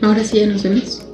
Ahora sí ya nos vemos.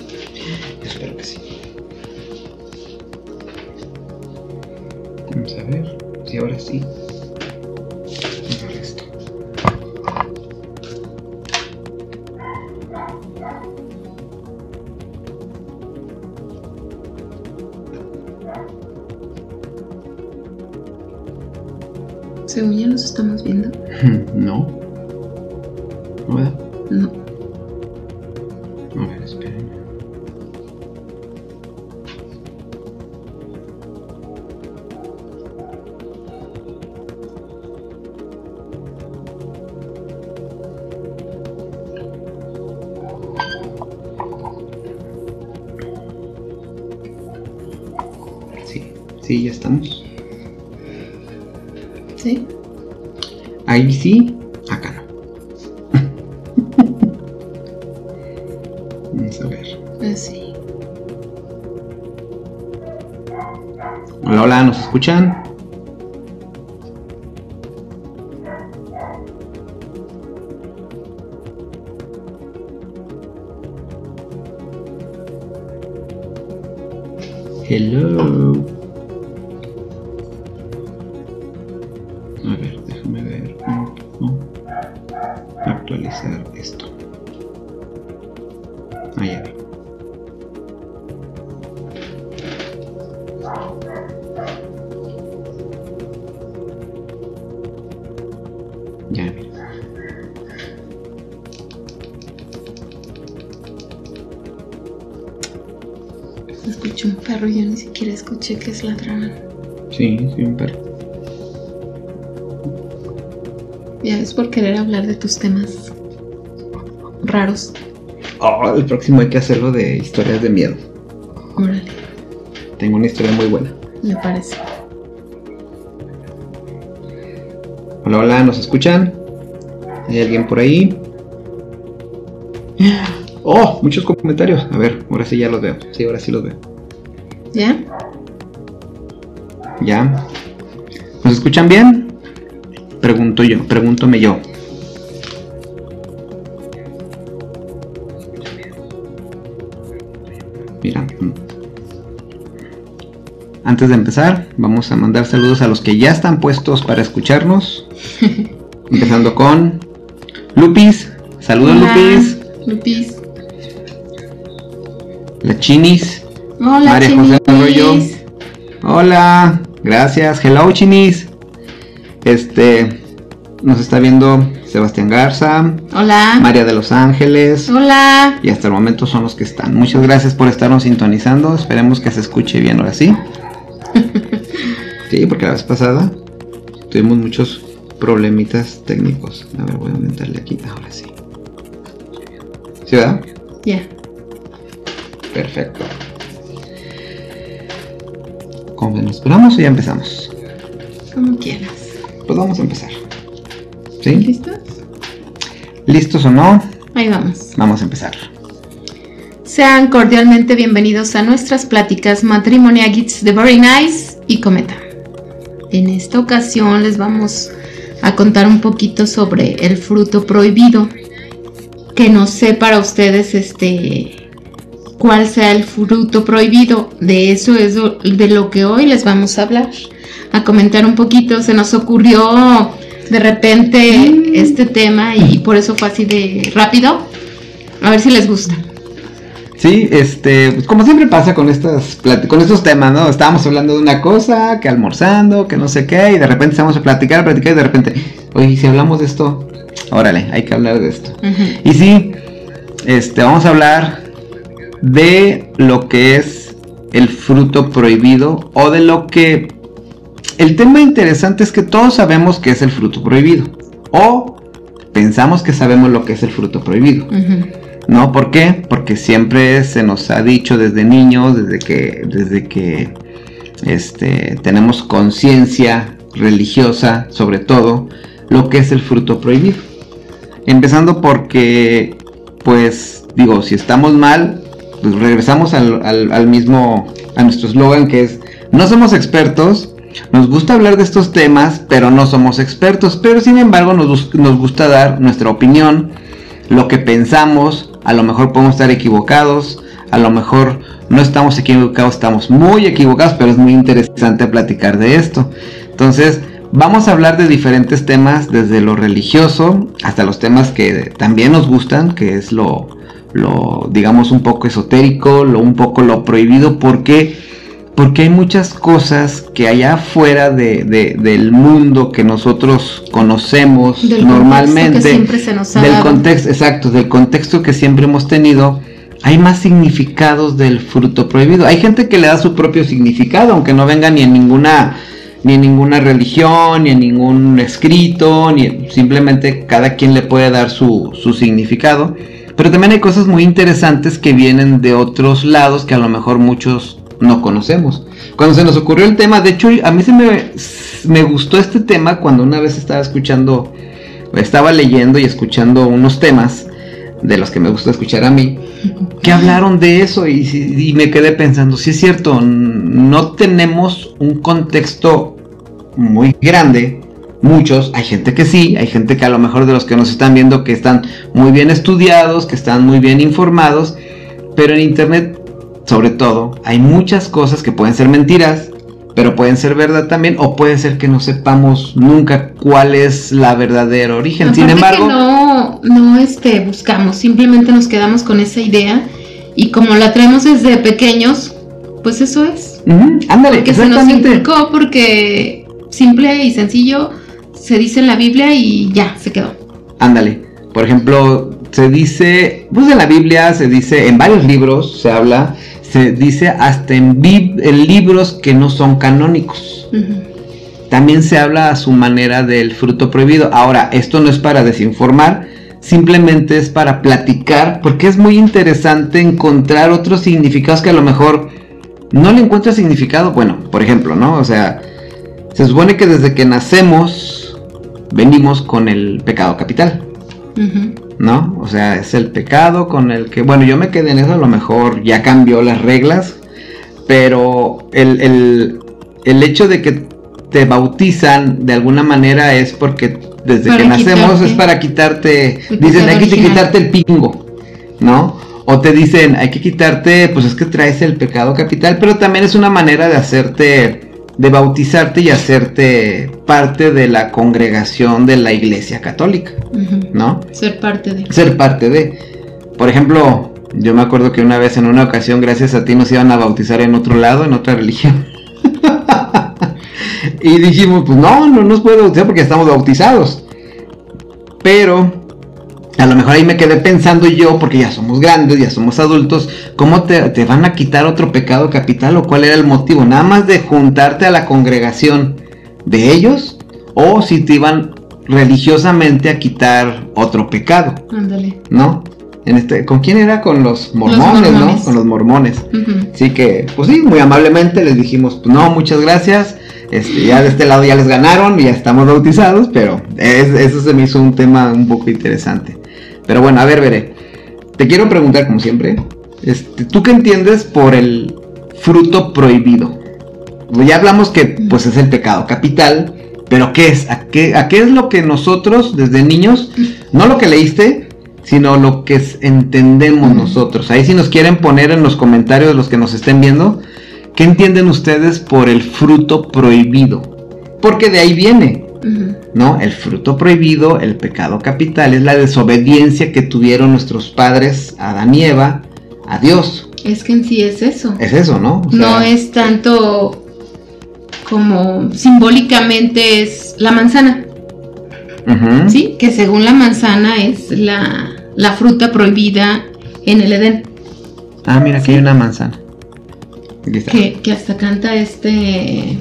Escuchan? Oh, el próximo hay que hacerlo de historias de miedo. Órale, Tengo una historia muy buena. me parece. Hola, hola, ¿nos escuchan? ¿Hay alguien por ahí? Oh, muchos comentarios. A ver, ahora sí ya los veo. Sí, ahora sí los veo. ¿Ya? ¿Ya? ¿Nos escuchan bien? Pregunto yo, pregúntome yo. Antes de empezar, vamos a mandar saludos a los que ya están puestos para escucharnos. Empezando con Lupis. Saludos Hola, Lupis. Lupis. La Chinis. Hola, María José Arroyo. chinis. Hola, gracias. Hello, chinis. Este, nos está viendo Sebastián Garza, Hola. María de los Ángeles. Hola. Y hasta el momento son los que están. Muchas gracias por estarnos sintonizando. Esperemos que se escuche bien ahora sí. Sí, porque la vez pasada tuvimos muchos problemitas técnicos. A ver, voy a aumentarle aquí. Ahora sí. ¿Sí, verdad? Ya. Perfecto. ¿Cómo ven? ¿Nos o ya empezamos? Como quieras. Pues vamos a empezar. ¿Sí? ¿Listos? ¿Listos o no? Ahí vamos. Vamos a empezar. Sean cordialmente bienvenidos a nuestras pláticas matrimoniaguits de Very Nice y Cometa. En esta ocasión les vamos a contar un poquito sobre el fruto prohibido. Que no sé para ustedes este cuál sea el fruto prohibido. De eso es de lo que hoy les vamos a hablar. A comentar un poquito. Se nos ocurrió de repente este tema y por eso fue así de rápido. A ver si les gusta. Sí, este, pues como siempre pasa con estas con estos temas, ¿no? Estábamos hablando de una cosa, que almorzando, que no sé qué, y de repente estamos a platicar, a platicar, y de repente, oye, si hablamos de esto, órale, hay que hablar de esto. Y sí, este, vamos a hablar de lo que es el fruto prohibido o de lo que... El tema interesante es que todos sabemos que es el fruto prohibido o pensamos que sabemos lo que es el fruto prohibido. Ujú. ¿No? ¿Por qué? Porque siempre se nos ha dicho desde niños, desde que, desde que este, tenemos conciencia religiosa, sobre todo, lo que es el fruto prohibido. Empezando porque, pues, digo, si estamos mal, pues regresamos al, al- mismo, a nuestro eslogan que es, no somos expertos, nos gusta hablar de estos temas, pero no somos expertos, pero sin embargo nos, nos gusta dar nuestra opinión, lo que pensamos a lo mejor podemos estar equivocados, a lo mejor no estamos equivocados, estamos muy equivocados, pero es muy interesante platicar de esto. Entonces, vamos a hablar de diferentes temas, desde lo religioso hasta los temas que también nos gustan, que es lo, lo digamos, un poco esotérico, un poco lo prohibido, porque porque hay muchas cosas que allá afuera de, del mundo que nosotros conocemos normalmente, que siempre se nos del contexto, exacto, del contexto que siempre hemos tenido, hay más significados del fruto prohibido. Hay gente que le da su propio significado, aunque no venga ni en ninguna ni en ninguna religión, ni en ningún escrito, ni simplemente cada quien le puede dar su, su significado. Pero también hay cosas muy interesantes que vienen de otros lados que a lo mejor muchos no conocemos. Cuando se nos ocurrió el tema, de hecho, a mí se me, me gustó este tema cuando una vez estaba escuchando, estaba leyendo y escuchando unos temas de los que me gusta escuchar a mí, que hablaron de eso y, me quedé pensando, si es cierto, no tenemos un contexto muy grande, muchos, hay gente que sí, hay gente que a lo mejor de los que nos están viendo que están muy bien estudiados, que están muy bien informados, pero en internet sobre todo, hay muchas cosas que pueden ser mentiras, pero pueden ser verdad también, o puede ser que no sepamos nunca cuál es la verdadera origen. Sin embargo, no, no este, buscamos, simplemente nos quedamos con esa idea y como la traemos desde pequeños, pues eso es. ándale, porque se nos inculcó, porque simple y sencillo se dice en la Biblia y ya se quedó. Ándale, por ejemplo, se dice, pues en la Biblia se dice, en varios libros se habla se dice hasta en, libros que no son canónicos. También se habla a su manera del fruto prohibido. Ahora, esto no es para desinformar, simplemente es para platicar, porque es muy interesante encontrar otros significados que a lo mejor no le encuentra significado. Bueno, por ejemplo, ¿no? O sea, se supone que desde que nacemos venimos con el pecado capital. ¿No? O sea, es el pecado con el que, bueno, yo me quedé en eso, a lo mejor ya cambió las reglas, pero el, hecho de que te bautizan de alguna manera es porque desde que nacemos es para quitarte, dicen hay que quitarte el pingo, ¿no? O te dicen hay que quitarte, pues es que traes el pecado capital, pero también es una manera de hacerte de bautizarte y hacerte parte de la congregación de la iglesia católica, ¿no? Ser parte de. Ser parte de. Por ejemplo, yo me acuerdo que una vez en una ocasión, gracias a ti, nos iban a bautizar en otro lado, en otra religión. y dijimos, pues no, no nos puede bautizar porque estamos bautizados. Pero a lo mejor ahí me quedé pensando yo, porque ya somos grandes, ya somos adultos, ¿cómo te, van a quitar otro pecado capital o cuál era el motivo? Nada más de juntarte a la congregación de ellos o si te iban religiosamente a quitar otro pecado. Ándale. ¿No? En este, ¿Con quién era? Con los mormones, ¿no? Con los mormones. Así que, pues sí, muy amablemente les dijimos, pues no, muchas gracias. Este, ya de este lado ya les ganaron y ya estamos bautizados, pero eso se me hizo un tema un poco interesante. Pero bueno, a ver, veré. Te quiero preguntar, como siempre, este, ¿tú qué entiendes por el fruto prohibido? Ya hablamos que pues es el pecado capital, pero ¿qué es? ¿A qué, a qué es lo que nosotros desde niños, no lo que leíste, sino lo que entendemos nosotros? Ahí si nos quieren poner en los comentarios los que nos estén viendo, ¿qué entienden ustedes por el fruto prohibido? Porque de ahí viene. ¿No? El fruto prohibido, el pecado capital, es la desobediencia que tuvieron nuestros padres, Adán y Eva, a Dios. Es que en sí es eso. Es eso, ¿no? no es tanto como simbólicamente es la manzana. Sí, que según la manzana es la, la, fruta prohibida en el Edén. Ah, mira, aquí hay una manzana. Que, que hasta canta este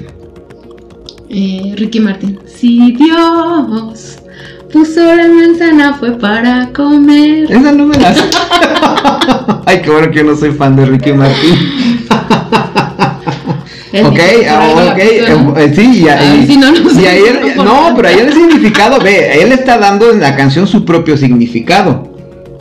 eh, Ricky Martin. Si Dios puso la manzana fue para comer. Esa no me la Ay, qué bueno que yo no soy fan de Ricky Martin. ok, ah, ok, eh, eh, sí, y, ahí, no, no, pero ahí el significado, ve, él está dando en la canción su propio significado,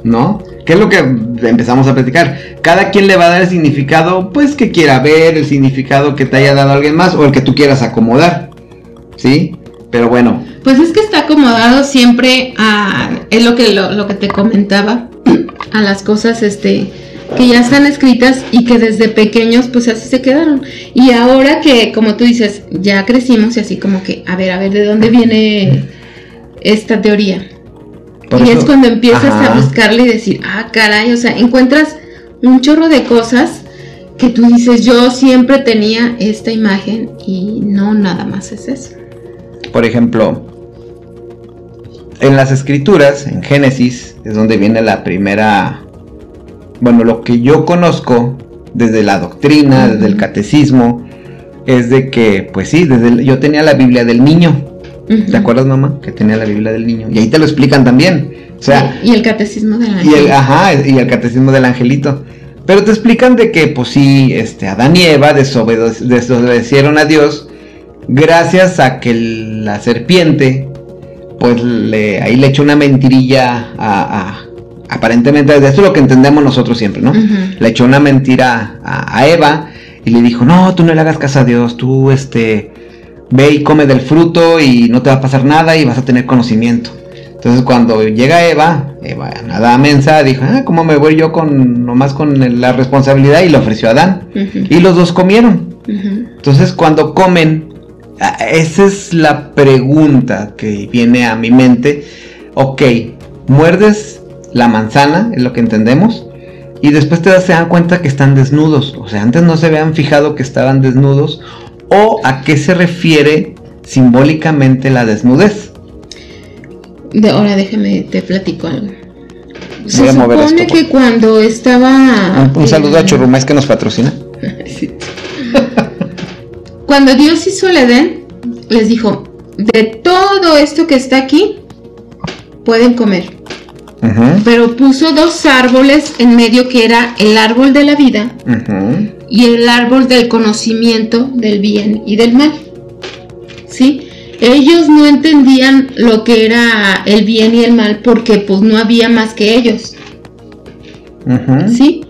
¿no? ¿Qué es lo que empezamos a platicar? Cada quien le va a dar el significado, pues que quiera ver, el significado que te haya dado alguien más o el que tú quieras acomodar. ¿Sí? Pero bueno. Pues es que está acomodado siempre a, es lo que, lo, que te comentaba, a las cosas este que ya están escritas y que desde pequeños pues así se quedaron. Y ahora que como tú dices, ya crecimos y así como que, a ver, a ver, ¿de dónde viene esta teoría? y es cuando empiezas a buscarle y decir, ah, caray, o sea, encuentras un chorro de cosas que tú dices, yo siempre tenía esta imagen y no nada más es eso. Por ejemplo, en las escrituras, en Génesis, es donde viene la primera, bueno, lo que yo conozco desde la doctrina, desde el catecismo, es de que, pues sí, desde yo tenía la Biblia del niño. ¿Te acuerdas, mamá? Que tenía la Biblia del niño. Y ahí te lo explican también. O sea, y, el catecismo del angelito. Y ajá, y el catecismo del angelito. Pero te explican de que, pues sí, este, Adán y Eva desobedecieron a Dios gracias a que la serpiente, pues le, ahí le echó una mentirilla a, aparentemente, esto es lo que entendemos nosotros siempre, ¿no? Le echó una mentira a, Eva y le dijo, no, tú no le hagas caso a Dios, tú, este, ve y come del fruto y no te va a pasar nada y vas a tener conocimiento. Entonces cuando llega Eva, Eva nada mensa, dijo, ah, ¿cómo me voy yo con nomás con la responsabilidad? Y le ofreció a Adán. Y los dos comieron. Entonces cuando comen, esa es la pregunta que viene a mi mente. Ok, muerdes la manzana, es lo que entendemos. Y después te das se dan cuenta que están desnudos. O sea, antes no se habían fijado que estaban desnudos. ¿O a qué se refiere simbólicamente la desnudez? De, ahora déjame, te platico algo. Se supone que cuando estaba... Un, saludo a Churrumais que nos patrocina. cuando Dios hizo el Edén, les dijo, de todo esto que está aquí, pueden comer. Pero puso dos árboles en medio que era el árbol de la vida y el árbol del conocimiento del bien y del mal. ¿Sí? Ellos no entendían lo que era el bien y el mal porque pues no había más que ellos. ¿Sí?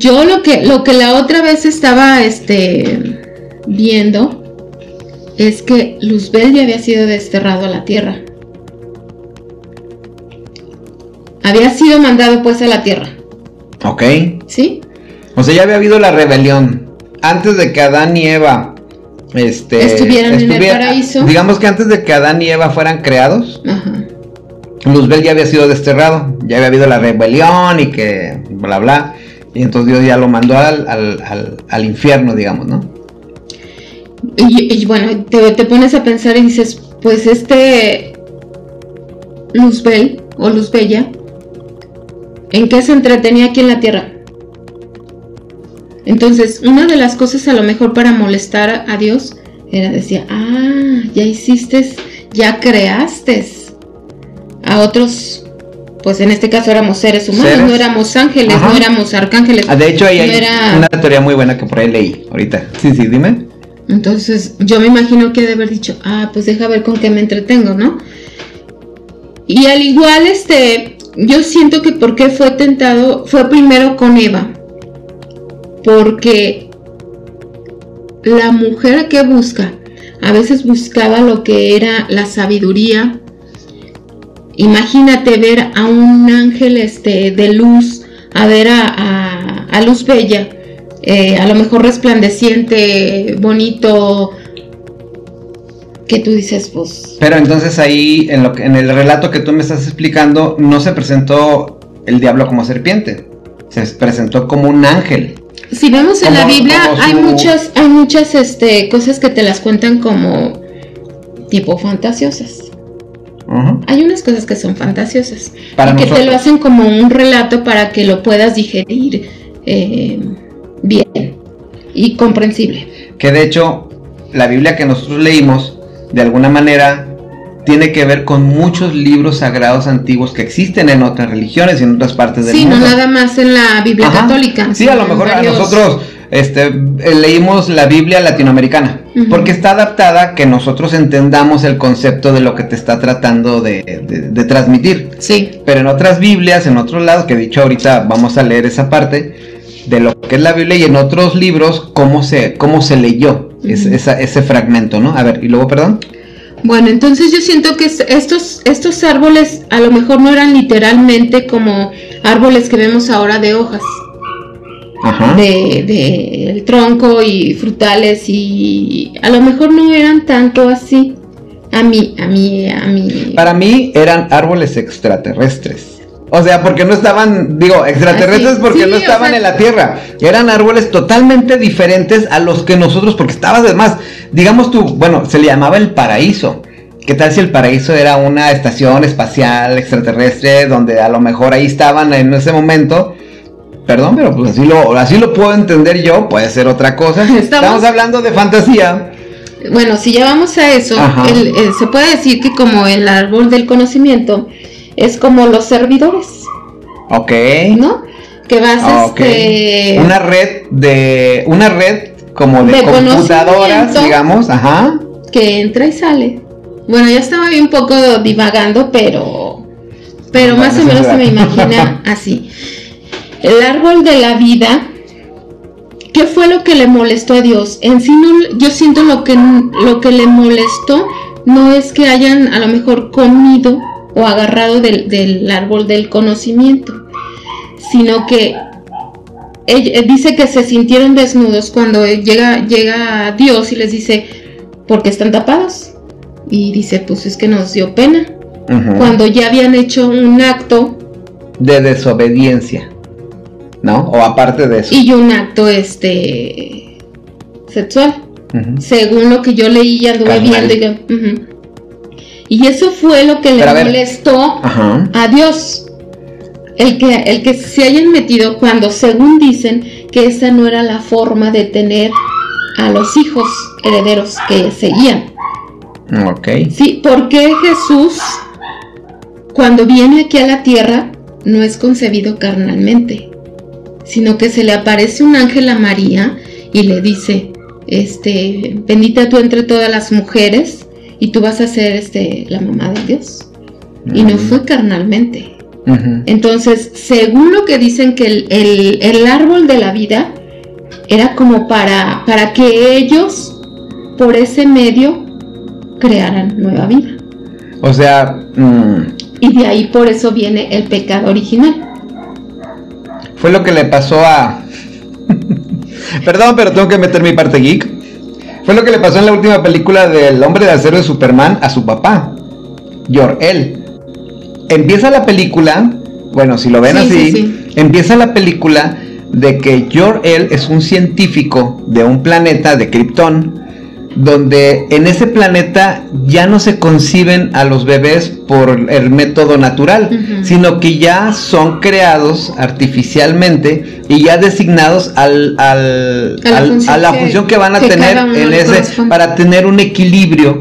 Yo lo que, lo que la otra vez estaba este, viendo es que Luzbel ya había sido desterrado a la tierra. Había sido mandado pues a la tierra. Ok. ¿Sí? O sea, ya había habido la rebelión. Antes de que Adán y Eva este, estuvieran en el paraíso. Digamos que antes de que Adán y Eva fueran creados, Luzbel ya había sido desterrado. Ya había habido la rebelión y que bla bla. Y entonces Dios ya lo mandó al, infierno, digamos, ¿no? Y, bueno, te, te, pones a pensar y dices, pues este Luzbel o Luzbella ¿En qué se entretenía aquí en la Tierra? Entonces, una de las cosas a lo mejor para molestar a Dios era decir, ah, ya hiciste, ya creaste a otros, pues en este caso éramos seres humanos, no éramos ángeles, no éramos arcángeles. Ah, de hecho, ahí hay una teoría muy buena que por ahí leí ahorita. Sí, sí, dime. Entonces, yo me imagino que de haber dicho, ah, pues deja ver con qué me entretengo, ¿no? Y al igual, este, yo siento que porque fue tentado, fue primero con Eva. Porque la mujer que busca, a veces buscaba lo que era la sabiduría. Imagínate ver a un ángel este, de luz, a ver a, a, luz bella, eh, a lo mejor resplandeciente, bonito, que tú dices, pues... Pero entonces ahí, en, lo que, en el relato que tú me estás explicando, no se presentó el diablo como serpiente, se presentó como un ángel. Si vemos en la Biblia, hay muchas, hay muchas este, cosas que te las cuentan como tipo fantasiosas. Hay unas cosas que son fantasiosas y que te lo hacen como un relato para que lo puedas digerir eh, bien y comprensible. Que de hecho, la Biblia que nosotros leímos de alguna manera tiene que ver con muchos libros sagrados antiguos que existen en otras religiones y en otras partes del mundo. Sí, no nada más en la Biblia católica. Sí, a lo mejor nosotros este, eh, leímos la Biblia latinoamericana, porque está adaptada que nosotros entendamos el concepto de lo que te está tratando de, transmitir. Sí. Pero en otras Biblias, en otros lados, que dicho ahorita vamos a leer esa parte de lo que es la Biblia y en otros libros cómo se, cómo se leyó ese fragmento, ¿no? A ver, y luego, perdón. Bueno, entonces yo siento que estos, estos árboles a lo mejor no eran literalmente como árboles que vemos ahora de hojas. Ajá. De, de el tronco y frutales y a lo mejor no eran tanto así. A mí, a mí, a mí. Para mí eran árboles extraterrestres. O sea, porque no estaban, digo, extraterrestres porque no estaban en la Tierra. Eran árboles totalmente diferentes a los que nosotros, porque estaba además, digamos tú, bueno, se le llamaba el paraíso. ¿Qué tal si el paraíso era una estación espacial extraterrestre donde a lo mejor ahí estaban en ese momento? Perdón, pero pues así lo, así lo puedo entender yo, puede ser otra cosa. Estamos, hablando de fantasía. Bueno, si ya vamos a eso, eh, se puede decir que como el árbol del conocimiento, es como los servidores. Ok. ¿No? Que vas a este... Una red de... Una red como de, computadoras, digamos, ajá. Que entra y sale. Bueno, ya estaba ahí un poco divagando, pero... Pero más o menos se me imagina así. El árbol de la vida ¿Qué fue lo que le molestó a Dios? En sí, no, yo siento lo que, lo que le molestó no es que hayan a lo mejor comido o agarrado del, árbol del conocimiento, sino que ella, dice que se sintieron desnudos cuando llega, llega Dios y les dice, ¿por qué están tapados? Y dice, pues es que nos dio pena. Cuando ya habían hecho un acto de desobediencia, ¿no? O aparte de eso. Y un acto este sexual. Según lo que yo leí y anduve viendo. Y, y eso fue lo que le molestó a Dios. El que, el que se hayan metido cuando, según dicen, que esa no era la forma de tener a los hijos herederos que seguían. Ok. Sí, porque Jesús, cuando viene aquí a la tierra, no es concebido carnalmente, sino que se le aparece un ángel a María y le dice, este, bendita tú entre todas las mujeres y tú vas a ser este, la mamá de Dios. Y no fue carnalmente. Entonces, según lo que dicen que el, árbol de la vida era como para, para que ellos, por ese medio, crearan nueva vida. O sea... Mm, y de ahí por eso viene el pecado original. Fue lo que le pasó a... Perdón, pero tengo que meter mi parte geek. Fue lo que le pasó en la última película del Hombre de Acero de Superman a su papá, Jor-El. Empieza la película, bueno, si lo ven así, empieza la película de que Jor-El es un científico de un planeta de Krypton donde en ese planeta ya no se conciben a los bebés por el método natural, sino que ya son creados artificialmente y ya designados al, al, a, la función, que, van a tener en ese, para tener un equilibrio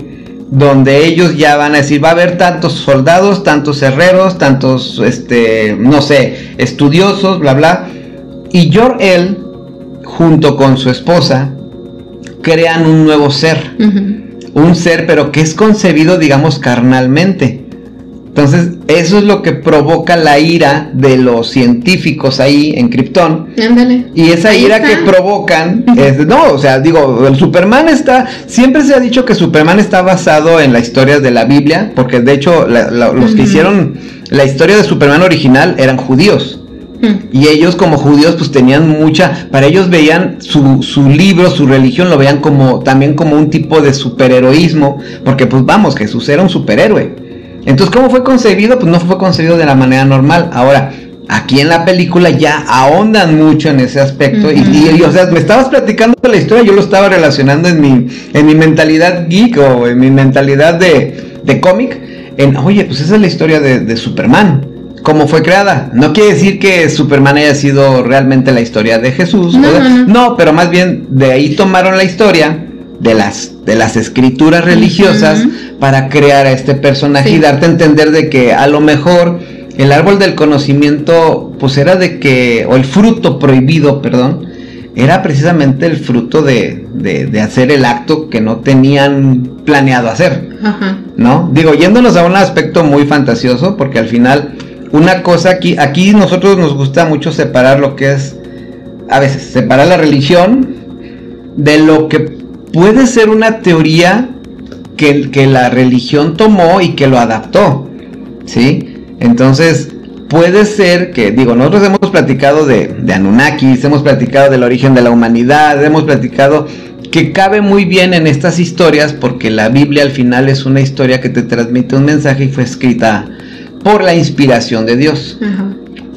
donde ellos ya van a decir va a haber tantos soldados, tantos herreros, tantos este no sé, estudiosos, bla bla. Y Jor-El junto con su esposa crean un nuevo ser. Un ser, pero que es concebido, digamos, carnalmente. Entonces, eso es lo que provoca la ira de los científicos ahí en Krypton. Y esa ira que provocan es, no, o sea, digo, el Superman está, siempre se ha dicho que Superman está basado en la historia de la Biblia, porque de hecho los que hicieron la historia de Superman original eran judíos. Y ellos como judíos pues tenían mucha, para ellos veían su, su, libro, su religión, lo veían como también como un tipo de superheroísmo, porque pues vamos, Jesús era un superhéroe. Entonces, ¿cómo fue concebido? Pues no fue concebido de la manera normal. Ahora, aquí en la película ya ahondan mucho en ese aspecto. y, y, o sea, me estabas platicando la historia, yo lo estaba relacionando en mi, en mi mentalidad geek o en mi mentalidad de, de cómic. En, oye, pues esa es la historia de, de Superman cómo fue creada. No quiere decir que Superman haya sido realmente la historia de Jesús. No, pero más bien de ahí tomaron la historia de las, de las escrituras religiosas para crear a este personaje y darte a entender de que a lo mejor el árbol del conocimiento, pues era de que, o el fruto prohibido, perdón, era precisamente el fruto de, de, hacer el acto que no tenían planeado hacer. ¿No? Digo, yéndonos a un aspecto muy fantasioso, porque al final una cosa aquí, aquí nosotros nos gusta mucho separar lo que es, a veces, separar la religión de lo que puede ser una teoría que, que la religión tomó y que lo adaptó. ¿Sí? Entonces, puede ser que, digo, nosotros hemos platicado de, de Anunnakis, hemos platicado del origen de la humanidad, hemos platicado que cabe muy bien en estas historias porque la Biblia al final es una historia que te transmite un mensaje y fue escrita por la inspiración de Dios.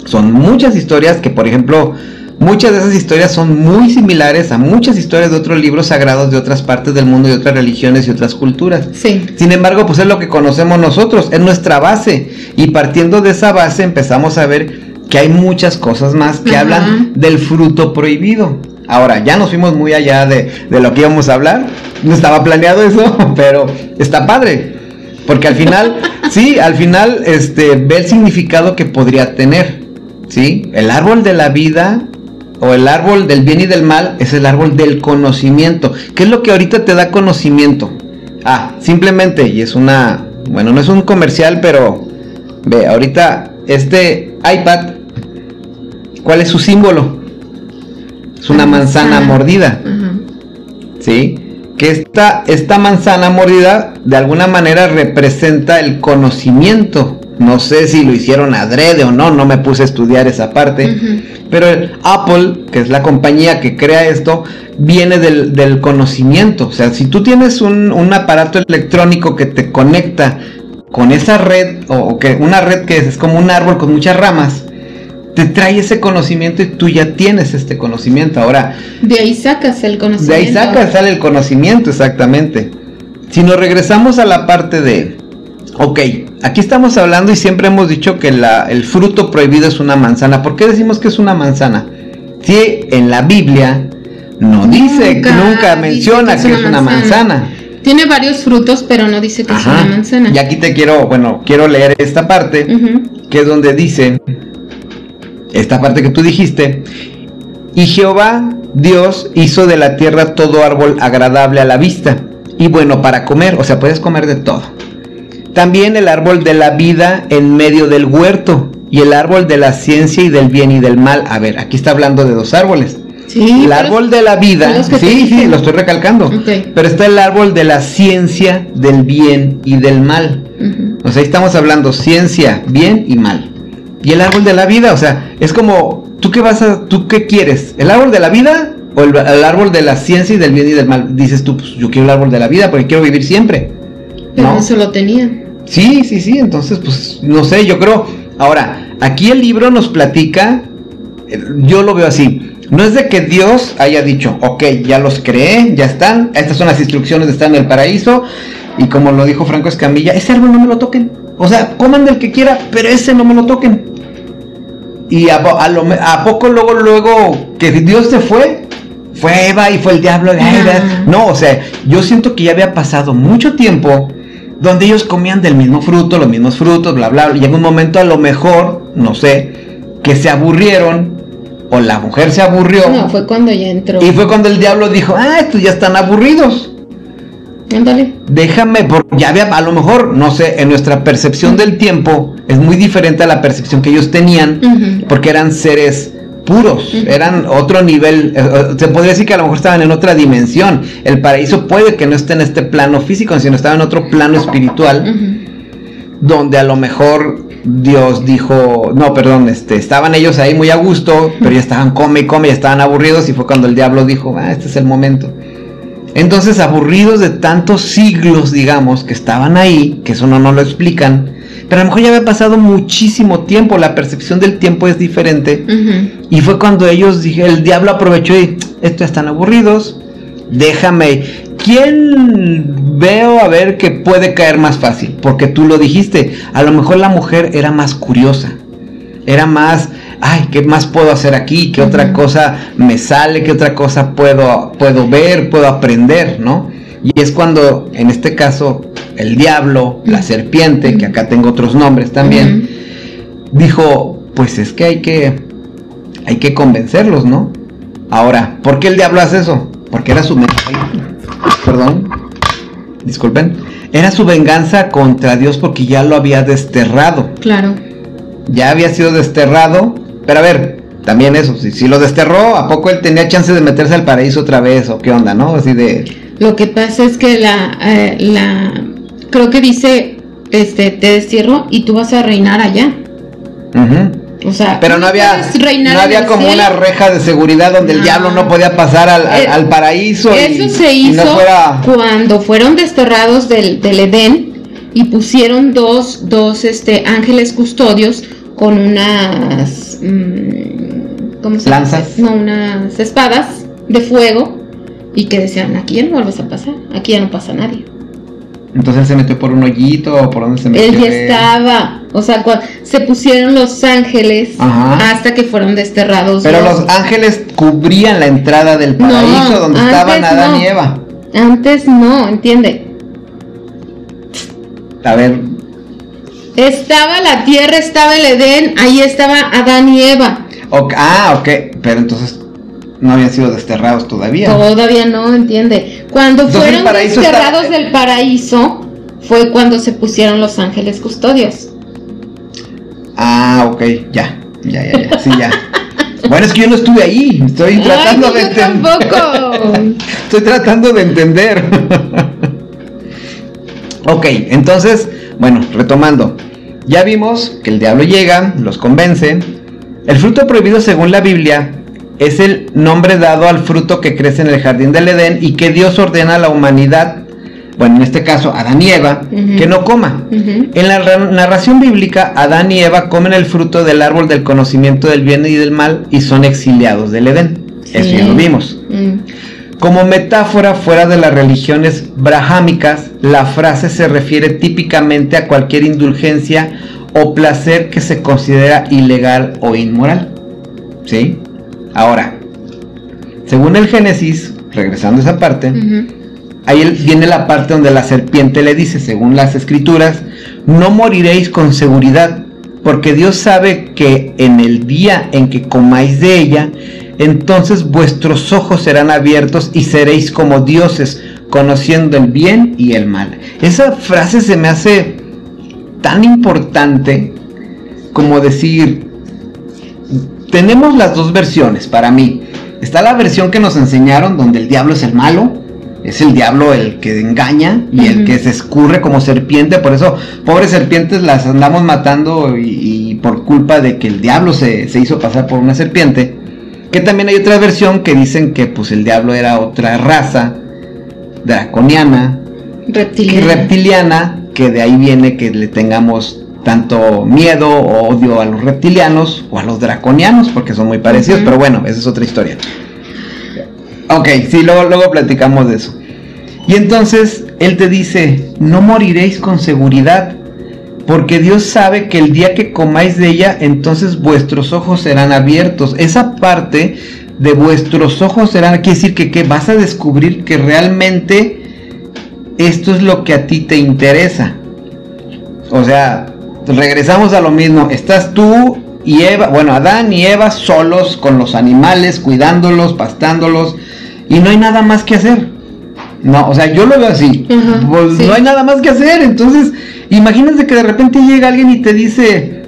Son muchas historias que, por ejemplo, muchas de esas historias son muy similares a muchas historias de otros libros sagrados de otras partes del mundo, de otras religiones y otras culturas. Sí. Sin embargo, pues es lo que conocemos nosotros, es nuestra base. Y partiendo de esa base empezamos a ver que hay muchas cosas más que hablan del fruto prohibido. Ahora, ya nos fuimos muy allá de, de, lo que íbamos a hablar. No estaba planeado eso, pero está padre. Porque al final, sí, al final, este, ve el significado que podría tener. ¿Sí? El árbol de la vida o el árbol del bien y del mal es el árbol del conocimiento. ¿Qué es lo que ahorita te da conocimiento? Ah, simplemente, y es una, bueno, no es un comercial, pero ve, ahorita este iPad, ¿cuál es su símbolo? Es una manzana, mordida. ¿Sí? Que esta, esta manzana mordida de alguna manera representa el conocimiento. No sé si lo hicieron adrede o no, no me puse a estudiar esa parte. Pero el Apple, que es la compañía que crea esto, viene del, conocimiento. O sea, si tú tienes un, un, aparato electrónico que te conecta con esa red, o, que una red que es como un árbol con muchas ramas, te trae ese conocimiento y tú ya tienes este conocimiento. Ahora. De ahí sacas el conocimiento. De ahí sacas, sale el conocimiento, exactamente. Si nos regresamos a la parte de. Ok, aquí estamos hablando y siempre hemos dicho que la, el fruto prohibido es una manzana. ¿Por qué decimos que es una manzana? Si en la Biblia no dice, nunca, nunca menciona que es una, manzana. Tiene varios frutos, pero no dice que es una manzana. Y aquí te quiero, bueno, quiero leer esta parte, que es donde dice, esta parte que tú dijiste, y Jehová Dios hizo de la tierra todo árbol agradable a la vista y bueno para comer, o sea, puedes comer de todo. También el árbol de la vida en medio del huerto y el árbol de la ciencia y del bien y del mal. A ver, aquí está hablando de dos árboles. Sí, el árbol de la vida, sí, sí, lo estoy recalcando. Pero está el árbol de la ciencia del bien y del mal. O sea, ahí estamos hablando ciencia, bien y mal y el árbol de la vida. O sea, es como, ¿tú qué vas a, tú qué quieres? ¿El árbol de la vida o el, árbol de la ciencia y del bien y del mal? Dices tú, pues yo quiero el árbol de la vida porque quiero vivir siempre. Pero eso lo tenía. Sí, sí, sí. Entonces, pues, no sé, yo creo. Ahora, aquí el libro nos platica, eh, yo lo veo así. No es de que Dios haya dicho, ok, ya los creé, ya están, estas son las instrucciones de estar en el paraíso, y como lo dijo Franco Escamilla, ese árbol no me lo toquen. O sea, coman del que quiera, pero ese no me lo toquen. Y a, a, poco luego, luego que Dios se fue, fue Eva y fue el diablo. No, o sea, yo siento que ya había pasado mucho tiempo donde ellos comían del mismo fruto, los mismos frutos, bla, bla, y en un momento a lo mejor, no sé, que se aburrieron o la mujer se aburrió. No, fue cuando ya entró. Y fue cuando el diablo dijo, ah, estos ya están aburridos. Ándale. Déjame, porque ya había, a lo mejor, no sé, en nuestra percepción del tiempo es muy diferente a la percepción que ellos tenían, porque eran seres puros, eran otro nivel, eh, eh, se podría decir que a lo mejor estaban en otra dimensión. El paraíso puede que no esté en este plano físico, sino estaba en otro plano espiritual, donde a lo mejor Dios dijo, no, perdón, este, estaban ellos ahí muy a gusto, pero ya estaban come y come, ya estaban aburridos y fue cuando el diablo dijo, ah, este es el momento. Entonces, aburridos de tantos siglos, digamos, que estaban ahí, que eso no nos lo explican, pero a lo mejor ya había pasado muchísimo tiempo, la percepción del tiempo es diferente. Y fue cuando ellos dije, el diablo aprovechó y estos están aburridos, déjame. ¿Quién veo a ver que puede caer más fácil? Porque tú lo dijiste, a lo mejor la mujer era más curiosa, era más ay, ¿qué más puedo hacer aquí? ¿Qué otra cosa me sale? ¿Qué otra cosa puedo, puedo ver? ¿Puedo aprender? ¿No? Y es cuando, en este caso, el diablo, la serpiente, que acá tengo otros nombres también, dijo, pues es que hay que, hay que convencerlos, ¿no? Ahora, ¿por qué el diablo hace eso? Porque era su... Perdón, disculpen. Era su venganza contra Dios porque ya lo había desterrado. Claro. Ya había sido desterrado pero a ver, también eso, si, si lo desterró, ¿a poco él tenía chance de meterse al paraíso otra vez o qué onda, no? Así de... Lo que pasa es que la, eh, la creo que dice, este, te destierro y tú vas a reinar allá. O sea, pero no había, no había como una reja de seguridad donde el diablo no podía pasar al, al, eh, paraíso. Eso se hizo cuando fueron desterrados del, del Edén y pusieron dos, dos este, ángeles custodios con unas mm, ¿cómo se lanzas, no, unas espadas de fuego y que decían aquí ya no vuelves a pasar, aquí ya no pasa nadie. Entonces él se metió por un hoyito o por donde se metió. Él ya estaba, o sea, se pusieron los ángeles hasta que fueron desterrados. Pero los, ángeles cubrían la entrada del paraíso donde estaban Adán y Eva. Antes no, entiende. A ver. Estaba la tierra, estaba el Edén, ahí estaba Adán y Eva. ah, ok, pero entonces no habían sido desterrados todavía. Todavía no, entiende. Cuando fueron desterrados del paraíso, fue cuando se pusieron los ángeles custodios. Ah, ok, ya, ya, ya, ya, sí, ya. bueno, es que yo no estuve ahí, estoy tratando de entender. tampoco. estoy tratando de entender. ok, entonces, bueno, retomando. Ya vimos que el diablo llega, los convence. El fruto prohibido según la Biblia es el nombre dado al fruto que crece en el jardín del Edén y que Dios ordena a la humanidad, bueno, en este caso Adán y Eva, que no coma. En la narración bíblica, Adán y Eva comen el fruto del árbol del conocimiento del bien y del mal y son exiliados del Edén. Eso ya lo vimos. Mm. Como metáfora fuera de las religiones brahámicas, la frase se refiere típicamente a cualquier indulgencia o placer que se considera ilegal o inmoral. ¿Sí? Ahora, según el Génesis, regresando a esa parte, ahí viene la parte donde la serpiente le dice, según las escrituras, no moriréis con seguridad, porque Dios sabe que en el día en que comáis de ella, entonces vuestros ojos serán abiertos y seréis como dioses, conociendo el bien y el mal. Esa frase se me hace tan importante como decir, tenemos las dos versiones para mí. Está la versión que nos enseñaron donde el diablo es el malo, es el diablo el que engaña y el que se escurre como serpiente. Por eso, pobres serpientes las andamos matando y, por culpa de que el diablo se, hizo pasar por una serpiente. Que también hay otra versión que dicen que pues el diablo era otra raza draconiana, reptiliana, reptiliana que de ahí viene que le tengamos tanto miedo o odio a los reptilianos o a los draconianos, porque son muy parecidos, pero bueno, esa es otra historia. Ok, sí, luego, luego platicamos de eso. Y entonces él te dice, no moriréis con seguridad, porque Dios sabe que el día que comáis de ella, entonces vuestros ojos serán abiertos. Esa parte de vuestros ojos serán, quiere decir que, que vas a descubrir que realmente esto es lo que a ti te interesa. O sea, regresamos a lo mismo. Estás tú y Eva, bueno, Adán y Eva solos con los animales, cuidándolos, pastándolos, y no hay nada más que hacer. No, o sea, yo lo veo así. pues no hay nada más que hacer. Entonces, imagínense que de repente llega alguien y te dice,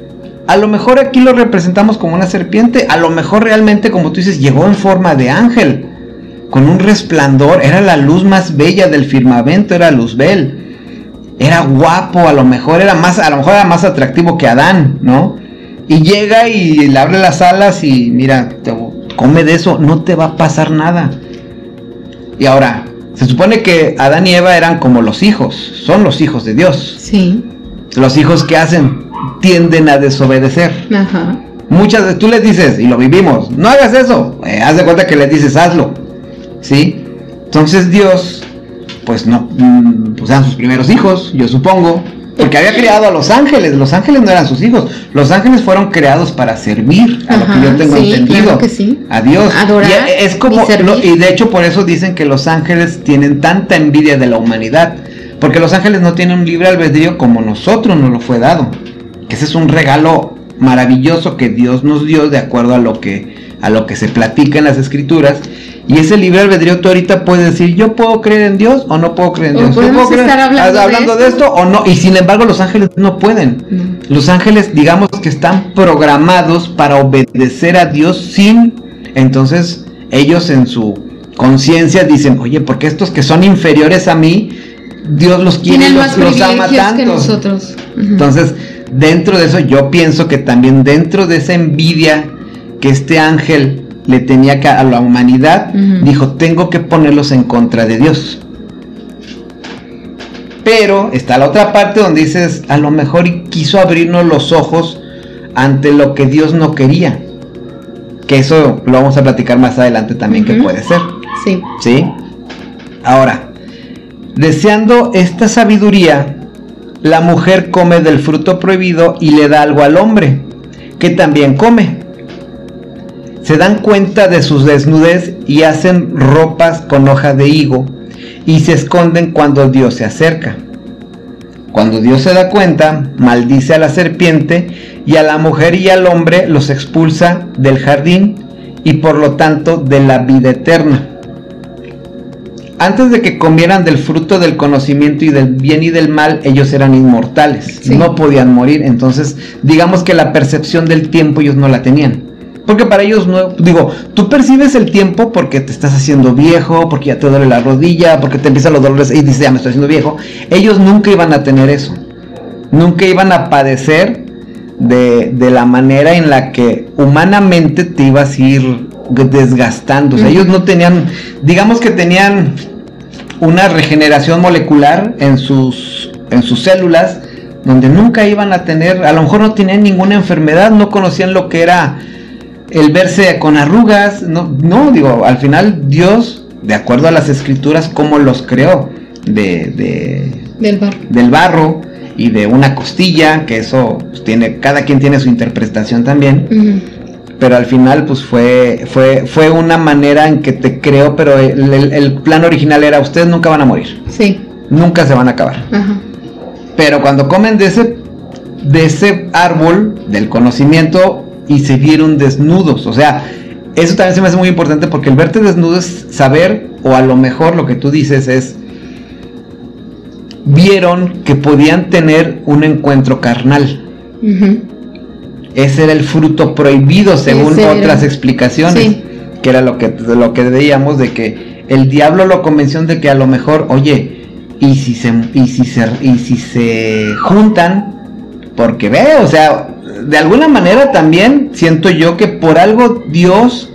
a lo mejor aquí lo representamos como una serpiente, a lo mejor realmente, como tú dices, llegó en forma de ángel, con un resplandor, era la luz más bella del firmamento, era Luzbel era guapo, a lo mejor era más, a lo mejor era más atractivo que Adán, ¿no? Y llega y le abre las alas y mira, te, come de eso, no te va a pasar nada. Y ahora, se supone que Adán y Eva eran como los hijos, son los hijos de Dios. Sí. Los hijos que hacen tienden a desobedecer. Ajá. Muchas veces tú les dices, y lo vivimos, no hagas eso. Eh, haz de cuenta que les dices, hazlo. ¿Sí? Entonces Dios pues no, mm, pues eran sus primeros hijos, yo supongo, porque había creado a los ángeles, los ángeles no eran sus hijos, los ángeles fueron creados para servir, a lo que yo tengo entendido, a Dios. Adorar y es como, y, de hecho por eso dicen que los ángeles tienen tanta envidia de la humanidad, porque los ángeles no tienen un libre albedrío como nosotros nos lo fue dado, que ese es un regalo maravilloso que Dios nos dio de acuerdo a lo que a lo que se platica en las escrituras y ese libre albedrío tú ahorita puedes decir, yo puedo creer en Dios o no puedo creer en Dios. Podemos estar hablando, de, esto? o no. Y sin embargo los ángeles no pueden. Los ángeles digamos que están programados para obedecer a Dios sin... Entonces ellos en su conciencia dicen, oye, porque estos que son inferiores a mí, Dios los quiere, los, los ama tanto. Que nosotros. Entonces, dentro de eso, yo pienso que también dentro de esa envidia que este ángel le tenía a la humanidad, dijo, tengo que ponerlos en contra de Dios. Pero está la otra parte donde dices, a lo mejor quiso abrirnos los ojos ante lo que Dios no quería. Que eso lo vamos a platicar más adelante también que puede ser. Sí. ¿Sí? Ahora, deseando esta sabiduría, la mujer come del fruto prohibido y le da algo al hombre, que también come. Se dan cuenta de sus desnudez y hacen ropas con hoja de higo y se esconden cuando Dios se acerca. Cuando Dios se da cuenta, maldice a la serpiente y a la mujer y al hombre los expulsa del jardín y por lo tanto de la vida eterna. Antes de que comieran del fruto del conocimiento y del bien y del mal, ellos eran inmortales, no podían morir, entonces digamos que la percepción del tiempo ellos no la tenían. Porque para ellos no, digo, tú percibes el tiempo porque te estás haciendo viejo, porque ya te duele la rodilla, porque te empiezan los dolores y dices, ya me estoy haciendo viejo. Ellos nunca iban a tener eso. Nunca iban a padecer de, de la manera en la que humanamente te ibas a ir desgastando. O sea, ellos no tenían, digamos que tenían una regeneración molecular en sus, en sus células, donde nunca iban a tener, a lo mejor no tenían ninguna enfermedad, no conocían lo que era el verse con arrugas, no, no, digo, al final Dios, de acuerdo a las escrituras, cómo los creó, de, del, barro. del barro y de una costilla, que eso pues, tiene, cada quien tiene su interpretación también. Pero al final, pues fue, fue, fue una manera en que te creó, pero el, plan original era: ustedes nunca van a morir. Sí. Nunca se van a acabar. Pero cuando comen de ese, de ese árbol del conocimiento, y se vieron desnudos. O sea, eso también se me hace muy importante porque el verte desnudo es saber, o a lo mejor lo que tú dices es, vieron que podían tener un encuentro carnal. Ese era el fruto prohibido según otras explicaciones, que era lo que, lo que veíamos de que el diablo lo convenció de que a lo mejor, oye, y si se, y si se, y si se juntan, porque ve, o sea, de alguna manera también siento yo que por algo Dios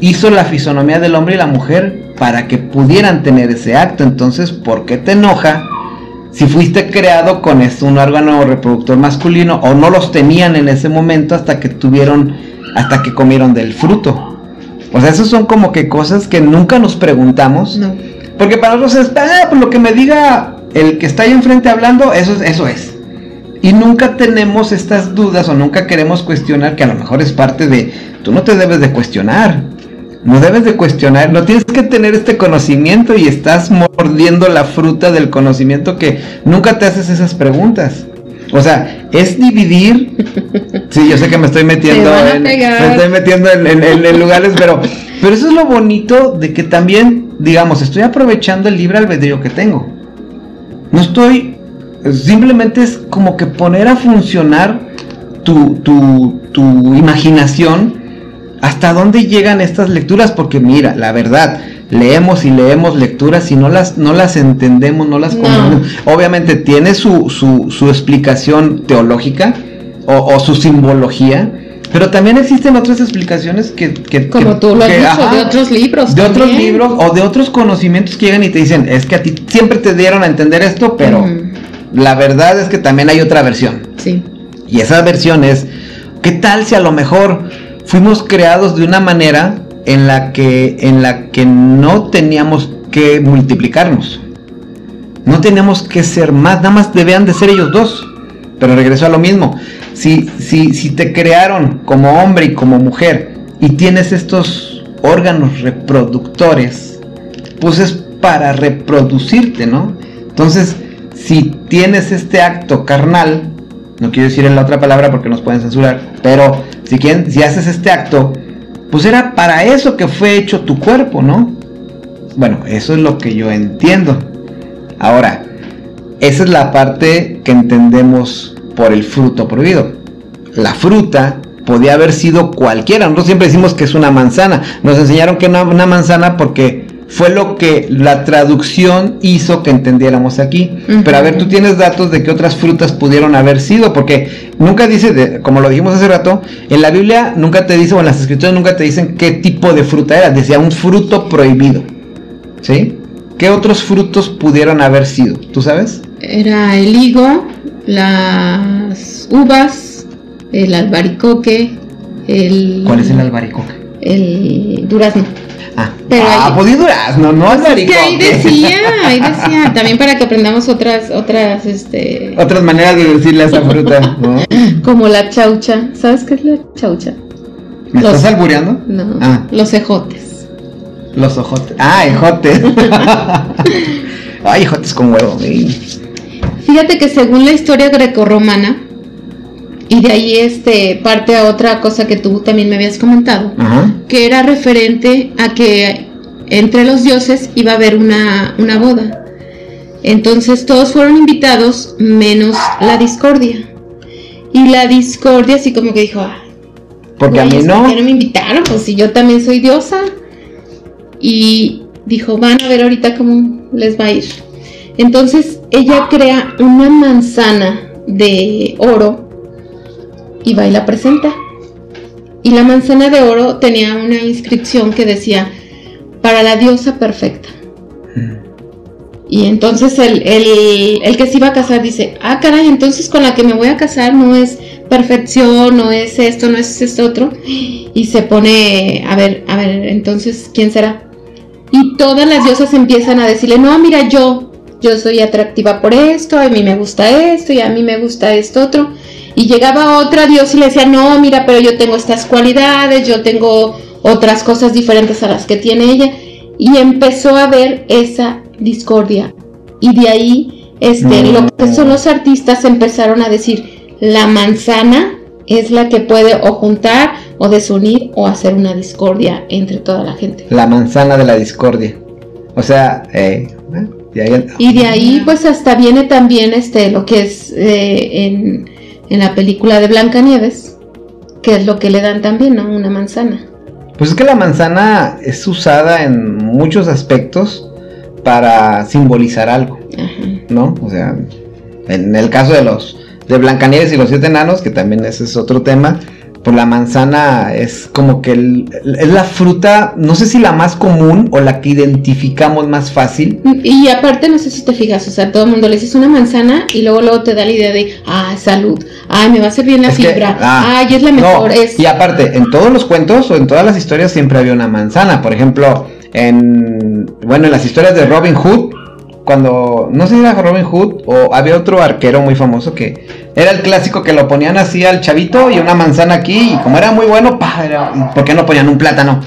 hizo la fisonomía del hombre y la mujer para que pudieran tener ese acto. Entonces, ¿por qué te enoja si fuiste creado con esto, un órgano reproductor masculino o no los tenían en ese momento hasta que tuvieron, hasta que comieron del fruto? O sea, esas son como que cosas que nunca nos preguntamos. Porque para nosotros es, ah, pues lo que me diga el que está ahí enfrente hablando, eso, eso es. Y nunca tenemos estas dudas o nunca queremos cuestionar que a lo mejor es parte de, tú no te debes de cuestionar, no debes de cuestionar, no tienes que tener este conocimiento y estás mordiendo la fruta del conocimiento que nunca te haces esas preguntas. O sea, es dividir. Sí, yo sé que me estoy metiendo en, me estoy metiendo en, lugares, pero, pero eso es lo bonito de que también, digamos, estoy aprovechando el libre albedrío que tengo. No estoy Simplemente es como que poner a funcionar tu, tu, tu imaginación hasta dónde llegan estas lecturas, porque mira, la verdad, leemos y leemos lecturas y no las, no las entendemos, no las Obviamente tiene su, su, su explicación teológica o, su simbología, pero también existen otras explicaciones que... que Como tú lo has dicho, de otros libros. De otros libros o de otros conocimientos que llegan y te dicen, es que a ti siempre te dieron a entender esto, pero la verdad es que también hay otra versión. Sí. Y esa versión es, ¿qué tal si a lo mejor fuimos creados de una manera en la que, en la que no teníamos que multiplicarnos? No teníamos que ser más, nada más debían de ser ellos dos. Pero regreso a lo mismo. Si, si, si te crearon como hombre y como mujer y tienes estos órganos reproductores, pues es para reproducirte, ¿no? Entonces, si tienes este acto carnal, no quiero decir en la otra palabra porque nos pueden censurar, pero si, si haces este acto, pues era para eso que fue hecho tu cuerpo, ¿no? Bueno, eso es lo que yo entiendo. Ahora, esa es la parte que entendemos por el fruto prohibido. La fruta podía haber sido cualquiera. Nosotros siempre decimos que es una manzana. Nos enseñaron que no una manzana porque fue lo que la traducción hizo que entendiéramos aquí. Pero a ver, tú tienes datos de qué otras frutas pudieron haber sido, porque nunca dice, como lo dijimos hace rato, en la Biblia nunca te dice, o en las escrituras nunca te dicen qué tipo de fruta era, decía un fruto prohibido. ¿Sí? ¿Qué otros frutos pudieron haber sido? ¿Tú sabes? Era el higo, las uvas, el albaricoque, el... ¿Cuál es el albaricoque? El durazno. Ah, Pero ah pues durazno, no albaricoque. ahí decía, ahí decía, también para que aprendamos otras, otras, este... Otras maneras de decirle a esa fruta, Como la chaucha, ¿sabes qué es la chaucha? ¿Me estás albureando? No, ah. los ejotes. Los ojotes. Ah, ejotes. Ay, ejotes con huevo. Fíjate que según la historia grecorromana, y de ahí este parte a otra cosa que tú también me habías comentado, que era referente a que entre los dioses iba a haber una, una boda. Entonces todos fueron invitados menos la discordia. Y la discordia así como que dijo, ah, porque a mí no. ¿Por no me invitaron? Pues si yo también soy diosa. Y dijo, van a ver ahorita cómo les va a ir. Entonces ella crea una manzana de oro y va y la presenta. Y la manzana de oro tenía una inscripción que decía, para la diosa perfecta. Mm. Y entonces el, el, que se iba a casar dice, ah, caray, entonces con la que me voy a casar no es perfección, no es esto, no es esto otro. Y se pone, a ver, a ver, entonces, ¿quién será? Y todas las diosas empiezan a decirle, no, mira, yo, yo soy atractiva por esto, a mí me gusta esto y a mí me gusta esto otro. Y llegaba otra dios y le decía, no, mira, pero yo tengo estas cualidades, yo tengo otras cosas diferentes a las que tiene ella. Y empezó a ver esa discordia. Y de ahí, este, lo que son los artistas empezaron a decir, la manzana es la que puede o juntar o desunir o hacer una discordia entre toda la gente. La manzana de la discordia. O sea, eh, y de ahí pues hasta viene también este lo que es eh, en en la película de Blancanieves, que es lo que le dan también, ¿no? Una manzana. Pues es que la manzana es usada en muchos aspectos para simbolizar algo, ¿no? O sea, en el caso de los de Blancanieves y los siete enanos, que también ese es otro tema, pues la manzana es como que es la fruta, no sé si la más común o la que identificamos más fácil. Y aparte, no sé si te fijas, o sea, todo el mundo le dices una manzana y luego luego te da la idea de, ah, salud, ay, me va a hacer bien la fibra, ah, ay, es la mejor. es... Y aparte, en todos los cuentos o en todas las historias siempre había una manzana. Por ejemplo, en, bueno, en las historias de Robin Hood, cuando, no sé si era Robin Hood o había otro arquero muy famoso que era el clásico que lo ponían así al chavito y una manzana aquí y como era muy bueno, pa, ¿por qué no ponían un plátano?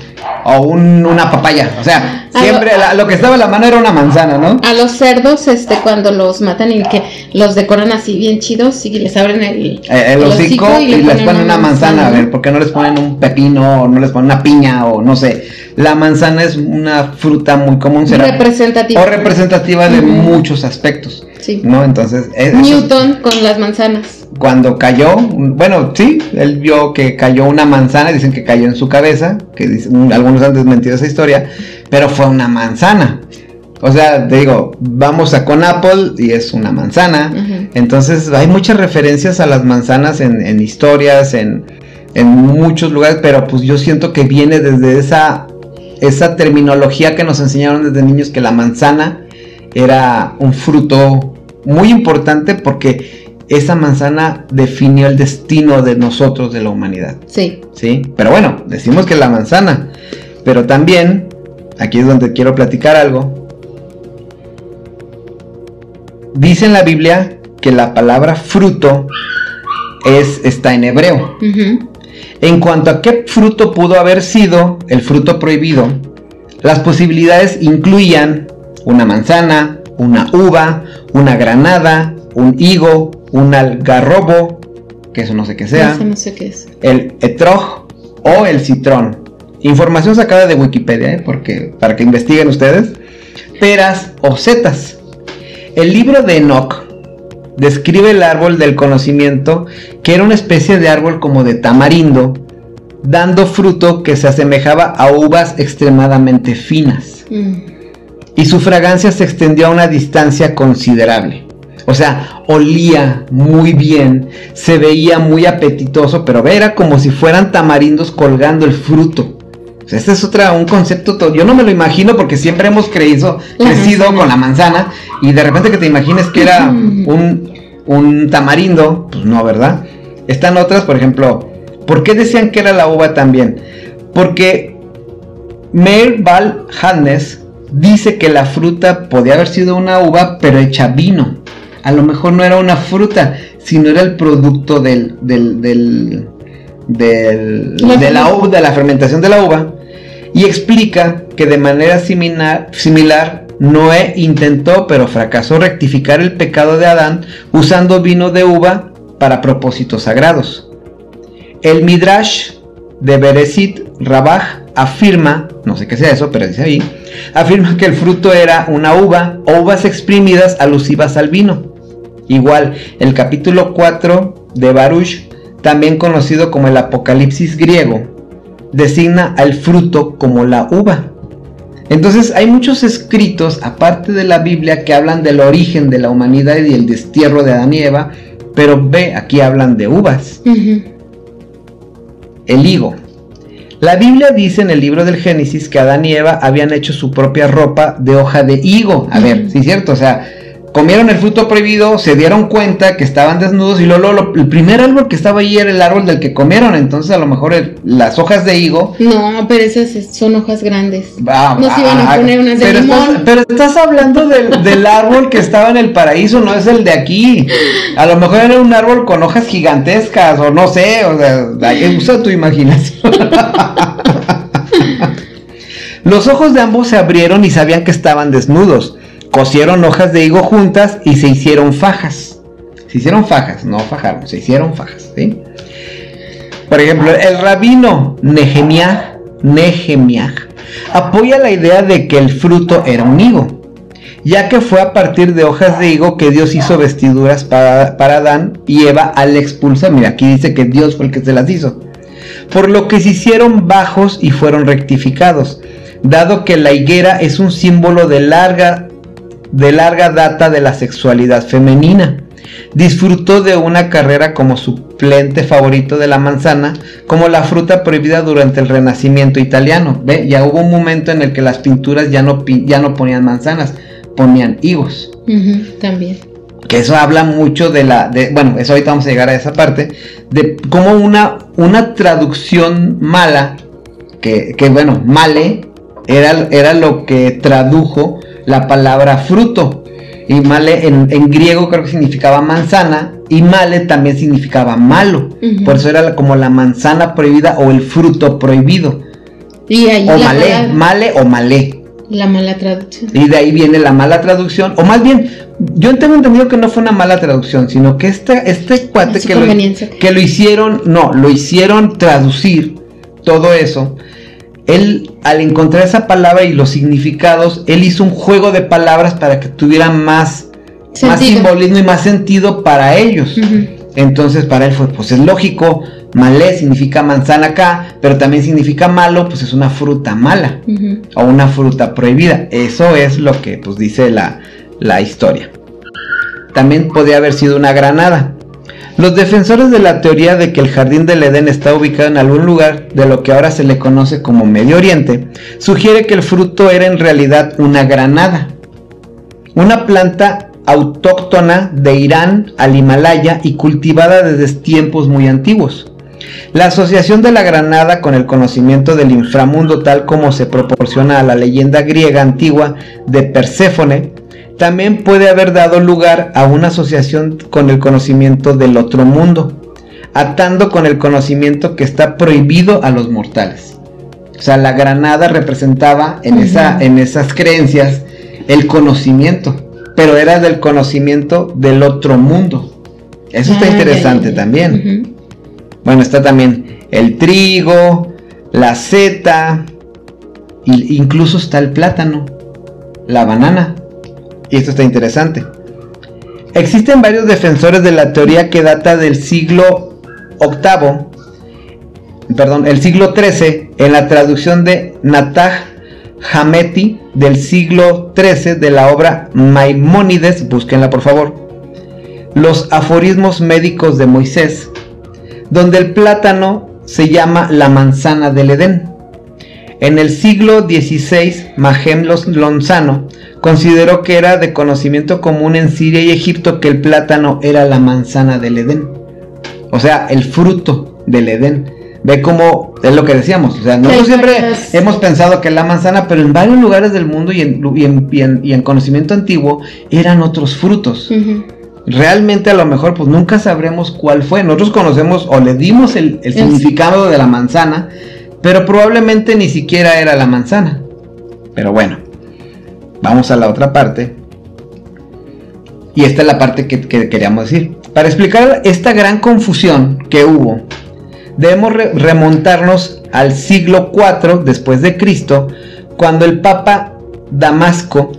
O una papaya, o sea, siempre lo, que estaba en la mano era una manzana, ¿no? A los cerdos, este, cuando los matan y que los decoran así bien chidos y les abren el, eh, el, hocico, y, les ponen una manzana, a ver, ¿por qué no les ponen un pepino o no les ponen una piña o no sé? La manzana es una fruta muy común, será representativa o representativa de muchos aspectos. Sí. ¿No? Entonces. Newton con las manzanas. Cuando cayó, bueno, sí, él vio que cayó una manzana, dicen que cayó en su cabeza, que algunos han desmentido esa historia, pero fue una manzana. O sea, te digo, vamos a con Apple y es una manzana. Entonces hay muchas referencias a las manzanas en, historias, en, en, muchos lugares, pero pues yo siento que viene desde esa, esa terminología que nos enseñaron desde niños que la manzana era un fruto muy importante porque esa manzana definió el destino de nosotros, de la humanidad. Sí. Sí, pero bueno, decimos que la manzana, pero también, aquí es donde quiero platicar algo, dice en la Biblia que la palabra fruto es, está en hebreo. En cuanto a qué fruto pudo haber sido el fruto prohibido, las posibilidades incluían una manzana, una uva, una granada, un higo, un algarrobo, que eso no sé qué sea. no sé qué es. El etrog o el citrón. Información sacada de Wikipedia, ¿eh? Porque, para que investiguen ustedes. Peras o setas. El libro de Enoch describe el árbol del conocimiento, que era una especie de árbol como de tamarindo, dando fruto que se asemejaba a uvas extremadamente finas. Mm. Y su fragancia se extendió a una distancia considerable. O sea, olía muy bien, se veía muy apetitoso, pero era como si fueran tamarindos colgando el fruto. O sea, este es otra, un concepto, yo no me lo imagino porque siempre hemos creído, crecido con la manzana y de repente que te imagines que era un, un tamarindo, pues no, ¿verdad? Están otras, por ejemplo, ¿por qué decían que era la uva también? Porque Meir Val Hannes dice que la fruta podía haber sido una uva, pero hecha vino. A lo mejor no era una fruta, sino era el producto del, del, del, de la uva, de la fermentación de la uva. Y explica que de manera similar, similar Noé intentó, pero fracasó rectificar el pecado de Adán usando vino de uva para propósitos sagrados. El Midrash de Bereshit Rabaj afirma, no sé qué sea eso, pero dice ahí, afirma que el fruto era una uva o uvas exprimidas alusivas al vino. Igual, el capítulo 4 de Baruch, también conocido como el Apocalipsis griego, designa al fruto como la uva. Entonces hay muchos escritos, aparte de la Biblia, que hablan del origen de la humanidad y el destierro de Adán y Eva, pero ve, aquí hablan de uvas. El higo, la Biblia dice en el libro del Génesis que Adán y Eva habían hecho su propia ropa de hoja de higo. A ver, sí es cierto, o sea, comieron el fruto prohibido, se dieron cuenta que estaban desnudos y luego, el primer árbol que estaba ahí era el árbol del que comieron, entonces a lo mejor las hojas de higo. No, pero esas son hojas grandes. iban a poner unas de pero limón. Estás, pero estás hablando del, del, árbol que estaba en el paraíso, no es el de aquí. A lo mejor era un árbol con hojas gigantescas o no sé, o sea, usa tu imaginación. Los ojos de ambos se abrieron y sabían que estaban desnudos cosieron hojas de higo juntas y se hicieron fajas. Se hicieron fajas, no fajaron, se hicieron fajas. ¿sí? Por ejemplo, el rabino Nehemiah, Nehemiah apoya la idea de que el fruto era un higo, ya que fue a partir de hojas de higo que Dios hizo vestiduras para, para Adán y Eva al expulsar. Mira, aquí dice que Dios fue el que se las hizo. Por lo que se hicieron bajos y fueron rectificados, dado que la higuera es un símbolo de larga de larga data de la sexualidad femenina. Disfrutó de una carrera como suplente favorito de la manzana, como la fruta prohibida durante el Renacimiento italiano. ¿Ve? Ya hubo un momento en el que las pinturas ya no, ya no ponían manzanas, ponían higos. también. Que eso habla mucho de la. De, bueno, eso ahorita vamos a llegar a esa parte. De cómo una, una traducción mala, que, que bueno, male, era, era lo que tradujo la palabra fruto. Y male en, griego creo que significaba manzana y male también significaba malo. Por eso era como la manzana prohibida o el fruto prohibido. Y ahí o male, male o malé. La mala traducción. Y de ahí viene la mala traducción. O más bien, yo tengo entendido que no fue una mala traducción, sino que este, este cuate que lo, que lo hicieron, no, lo hicieron traducir todo eso él al encontrar esa palabra y los significados, él hizo un juego de palabras para que tuviera más, más simbolismo y más sentido para ellos. Entonces para él fue, pues es lógico, malé significa manzana acá, pero también significa malo, pues es una fruta mala o una fruta prohibida. Eso es lo que pues dice la, la historia. También podría haber sido una granada. Los defensores de la teoría de que el jardín del Edén está ubicado en algún lugar de lo que ahora se le conoce como Medio Oriente, sugiere que el fruto era en realidad una granada, una planta autóctona de Irán al Himalaya y cultivada desde tiempos muy antiguos. La asociación de la granada con el conocimiento del inframundo tal como se proporciona a la leyenda griega antigua de Perséfone también puede haber dado lugar a una asociación con el conocimiento del otro mundo, atando con el conocimiento que está prohibido a los mortales. O sea, la granada representaba en, esa, en esas creencias el conocimiento, pero era del conocimiento del otro mundo. Eso está ah, interesante también. Bueno, está también el trigo, la seta, incluso está el plátano, la banana. Y esto está interesante. Existen varios defensores de la teoría que data del siglo VIII, perdón, el siglo XIII, en la traducción de Nataj Hameti del siglo XIII de la obra Maimónides, búsquenla por favor, Los aforismos médicos de Moisés, donde el plátano se llama la manzana del Edén. En el siglo XVI, Mahem Lonzano consideró que era de conocimiento común en Siria y Egipto que el plátano era la manzana del Edén. O sea, el fruto del Edén. Ve cómo es lo que decíamos. O sea, nosotros siempre hemos pensado que la manzana, pero en varios lugares del mundo y en, conocimiento antiguo eran otros frutos. Realmente a lo mejor pues nunca sabremos cuál fue. Nosotros conocemos o le dimos el, el significado de la manzana, pero probablemente ni siquiera era la manzana. Pero bueno, Vamos a la otra parte. Y esta es la parte que, queríamos decir. Para explicar esta gran confusión que hubo, debemos remontarnos al siglo IV después de Cristo, cuando el Papa Damasco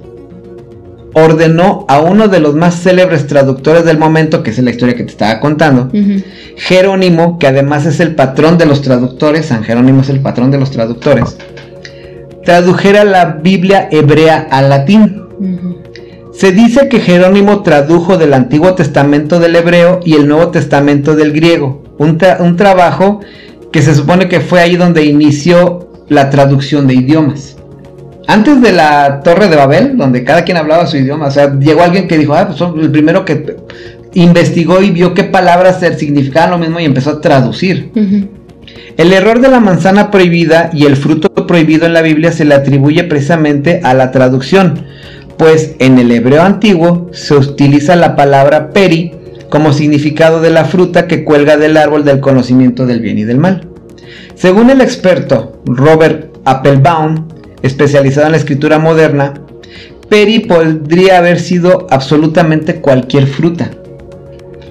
ordenó a uno de los más célebres traductores del momento, que es la historia que te estaba contando, Jerónimo, que además es el patrón de los traductores, San Jerónimo es el patrón de los traductores, tradujera la Biblia hebrea al latín. Se dice que Jerónimo tradujo del Antiguo Testamento del hebreo y el Nuevo Testamento del griego, un, trabajo que se supone que fue ahí donde inició la traducción de idiomas. Antes de la Torre de Babel, donde cada quien hablaba su idioma, o sea, llegó alguien que dijo, ah, pues el primero que investigó y vio qué palabras significaban lo mismo y empezó a traducir. El error de la manzana prohibida y el fruto prohibido en la Biblia se le atribuye precisamente a la traducción, pues en el hebreo antiguo se utiliza la palabra peri como significado de la fruta que cuelga del árbol del conocimiento del bien y del mal. Según el experto Robert Applebaum, especializado en la escritura moderna, peri podría haber sido absolutamente cualquier fruta,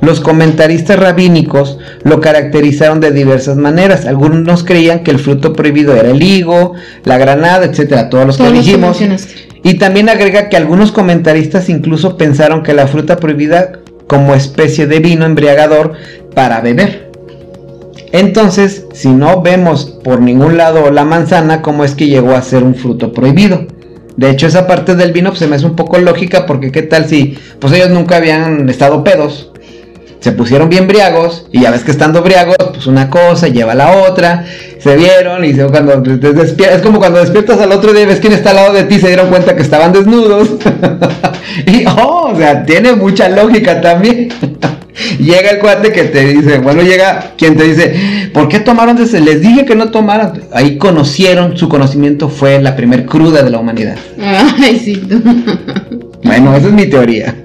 los comentaristas rabínicos lo caracterizaron de diversas maneras. Algunos creían que el fruto prohibido era el higo, la granada, etcétera, todos los que dijimos. y también agrega que algunos comentaristas incluso pensaron que la fruta prohibida como especie de vino embriagador para beber. Entonces, si no vemos por ningún lado la manzana, ¿cómo es que llegó a ser un fruto prohibido? De hecho, esa parte del vino pues, se me hace un poco lógica porque qué tal si pues ellos nunca habían estado pedos se pusieron bien briagos y ya ves que estando briagos, pues una cosa lleva a la otra, se vieron y cuando es como cuando despiertas al otro día y ves quién está al lado de ti, se dieron cuenta que estaban desnudos. y oh, o sea, tiene mucha lógica también. llega el cuate que te dice, bueno, llega quien te dice, ¿por qué tomaron desde? Les dije que no tomaran. Ahí conocieron, su conocimiento fue la primer cruda de la humanidad. Ay, sí. bueno, esa es mi teoría.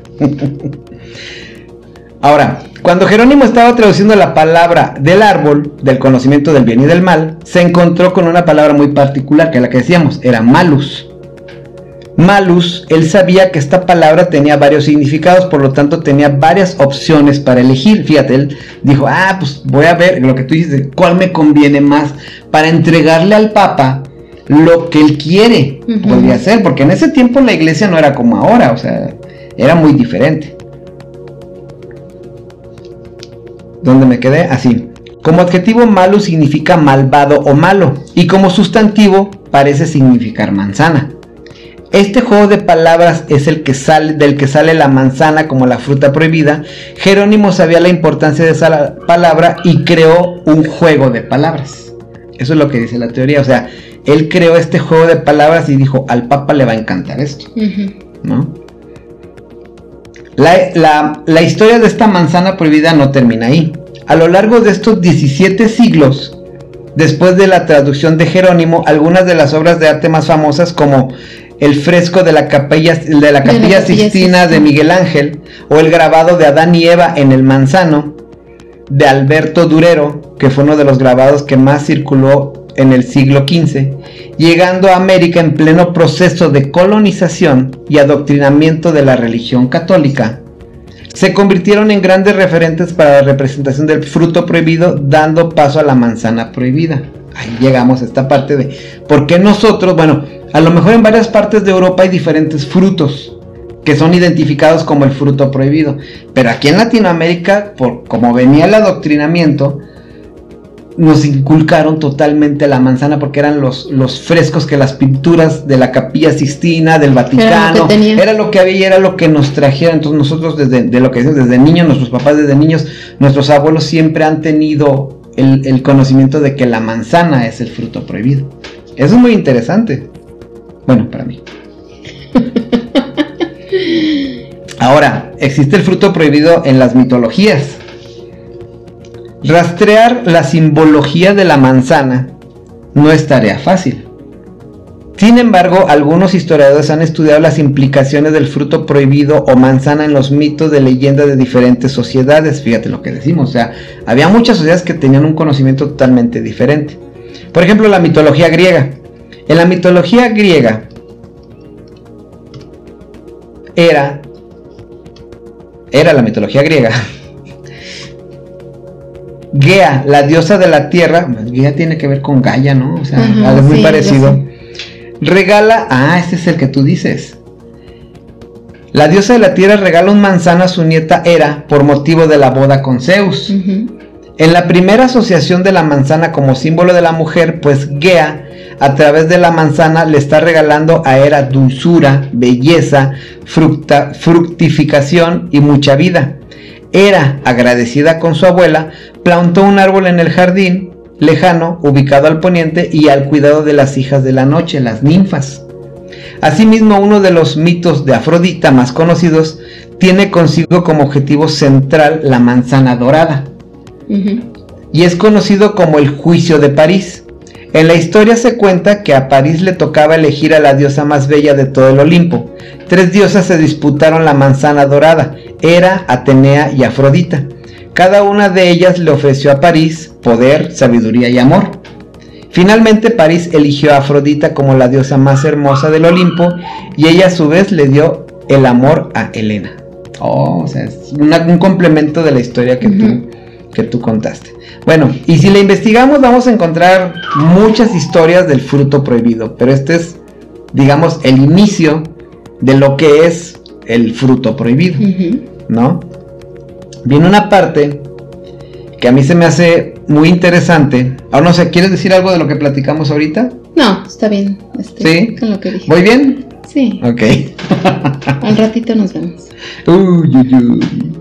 Ahora, cuando Jerónimo estaba traduciendo la palabra del árbol, del conocimiento del bien y del mal, se encontró con una palabra muy particular, que la que decíamos, era malus. Malus, él sabía que esta palabra tenía varios significados, por lo tanto tenía varias opciones para elegir. Fíjate, él dijo, ah, pues voy a ver lo que tú dices, cuál me conviene más para entregarle al Papa lo que él quiere, podría ser, porque en ese tiempo la iglesia no era como ahora, o sea, era muy diferente. Donde me quedé así. Como adjetivo malo significa malvado o malo y como sustantivo parece significar manzana. Este juego de palabras es el que sale, del que sale la manzana como la fruta prohibida. Jerónimo sabía la importancia de esa palabra y creó un juego de palabras. Eso es lo que dice la teoría. O sea, él creó este juego de palabras y dijo, al Papa le va a encantar esto. ¿No? La, historia de esta manzana prohibida no termina ahí. A lo largo de estos 17 siglos, después de la traducción de Jerónimo, algunas de las obras de arte más famosas como el fresco de la capilla, de la capilla Sistina de Miguel Ángel o el grabado de Adán y Eva en el manzano de Alberto Durero, que fue uno de los grabados que más circuló en el siglo XV, llegando a América en pleno proceso de colonización y adoctrinamiento de la religión católica, se convirtieron en grandes referentes para la representación del fruto prohibido, dando paso a la manzana prohibida. Ahí llegamos a esta parte de por qué nosotros, bueno, a lo mejor en varias partes de Europa hay diferentes frutos que son identificados como el fruto prohibido, pero aquí en Latinoamérica, por como venía el adoctrinamiento, nos inculcaron totalmente la manzana porque eran los, los frescos que las pinturas de la capilla Sistina, del Vaticano, era lo que, había, era lo que nos trajeron. Entonces nosotros desde de lo que decimos, desde niños, nuestros papás desde niños, nuestros abuelos siempre han tenido el, el conocimiento de que la manzana es el fruto prohibido. Eso es muy interesante. Bueno, para mí. Ahora, existe el fruto prohibido en las mitologías. Rastrear la simbología de la manzana no es tarea fácil. Sin embargo, algunos historiadores han estudiado las implicaciones del fruto prohibido o manzana en los mitos de leyenda de diferentes sociedades. Fíjate lo que decimos, o sea, había muchas sociedades que tenían un conocimiento totalmente diferente. Por ejemplo, la mitología griega. En la mitología griega era era la mitología griega Gea, la diosa de la tierra, Gea tiene que ver con Gaia, ¿no? O sea, algo muy parecido. Regala, ah, este es el que tú dices. La diosa de la tierra regala un manzana a su nieta Hera por motivo de la boda con Zeus. En la primera asociación de la manzana como símbolo de la mujer, pues Gea, a través de la manzana, le está regalando a Hera dulzura, belleza, fructificación y mucha vida. Hera, agradecida con su abuela, plantó un árbol en el jardín lejano, ubicado al poniente y al cuidado de las hijas de la noche, las ninfas. Asimismo, uno de los mitos de Afrodita más conocidos tiene consigo como objetivo central la manzana dorada. Y es conocido como el juicio de París. En la historia se cuenta que a París le tocaba elegir a la diosa más bella de todo el Olimpo. Tres diosas se disputaron la manzana dorada, Hera, Atenea y Afrodita. Cada una de ellas le ofreció a París poder, sabiduría y amor. Finalmente París eligió a Afrodita como la diosa más hermosa del Olimpo y ella a su vez le dio el amor a Helena. Oh, o sea, es un complemento de la historia que, tú, que tú contaste. Bueno, y si la investigamos vamos a encontrar muchas historias del fruto prohibido, pero este es, digamos, el inicio de lo que es el fruto prohibido, ¿no? Viene una parte que a mí se me hace muy interesante. Ahora no sé, ¿quieres decir algo de lo que platicamos ahorita? No, está bien. ¿Sí? Con lo que dije. ¿Voy bien? Sí. Ok. Al ratito nos vemos. Uy, uy, uy.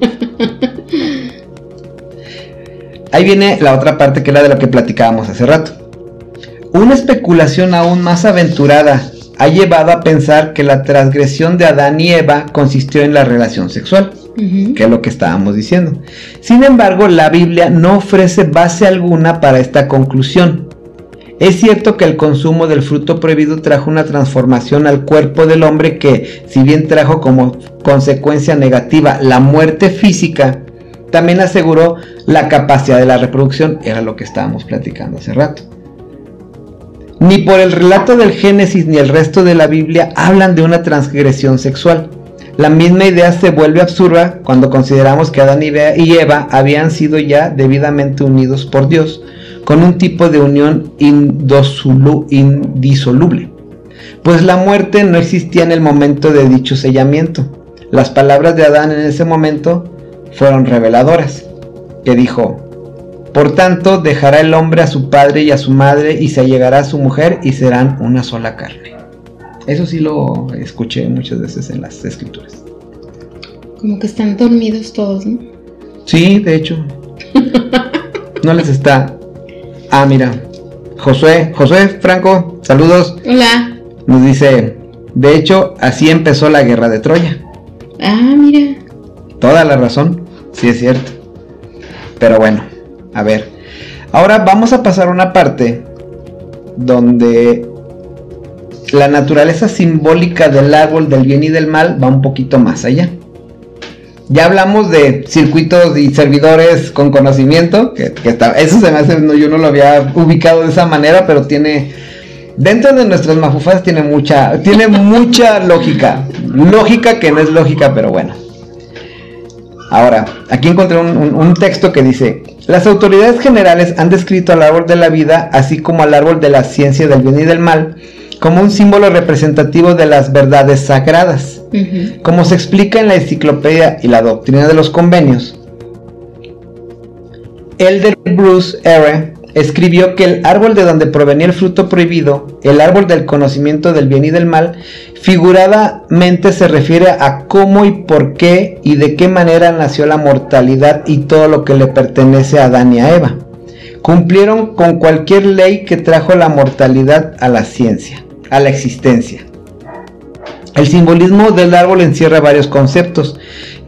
Ahí viene la otra parte que es la de lo que platicábamos hace rato. Una especulación aún más aventurada ha llevado a pensar que la transgresión de Adán y Eva consistió en la relación sexual que es lo que estábamos diciendo. Sin embargo, la Biblia no ofrece base alguna para esta conclusión. Es cierto que el consumo del fruto prohibido trajo una transformación al cuerpo del hombre que, si bien trajo como consecuencia negativa la muerte física, también aseguró la capacidad de la reproducción, era lo que estábamos platicando hace rato. Ni por el relato del Génesis ni el resto de la Biblia hablan de una transgresión sexual. La misma idea se vuelve absurda cuando consideramos que Adán y Eva habían sido ya debidamente unidos por Dios con un tipo de unión indisoluble, pues la muerte no existía en el momento de dicho sellamiento. Las palabras de Adán en ese momento fueron reveladoras, que dijo, por tanto dejará el hombre a su padre y a su madre y se allegará a su mujer y serán una sola carne. Eso sí lo escuché muchas veces en las escrituras. Como que están dormidos todos, ¿no? Sí, de hecho. no les está. Ah, mira. Josué, Josué Franco, saludos. Hola. Nos dice, de hecho, así empezó la guerra de Troya. Ah, mira. Toda la razón, sí es cierto. Pero bueno, a ver. Ahora vamos a pasar a una parte donde la naturaleza simbólica del árbol del bien y del mal va un poquito más allá. Ya hablamos de circuitos y servidores con conocimiento, que, eso se me hace, yo no lo había ubicado de esa manera, pero tiene, dentro de nuestras mafufadas tiene mucha, tiene mucha lógica, lógica que no es lógica, pero bueno. Ahora, aquí encontré un texto que dice, las autoridades generales han descrito al árbol de la vida, así como al árbol de la ciencia del bien y del mal, como un símbolo representativo de las verdades sagradas. Como se explica en la enciclopedia y la doctrina de los convenios, Elder Bruce R. escribió que el árbol de donde provenía el fruto prohibido, el árbol del conocimiento del bien y del mal, figuradamente se refiere a cómo y por qué y de qué manera nació la mortalidad y todo lo que le pertenece a Adán y a Eva. Cumplieron con cualquier ley que trajo la mortalidad a la ciencia, a la existencia. El simbolismo del árbol encierra varios conceptos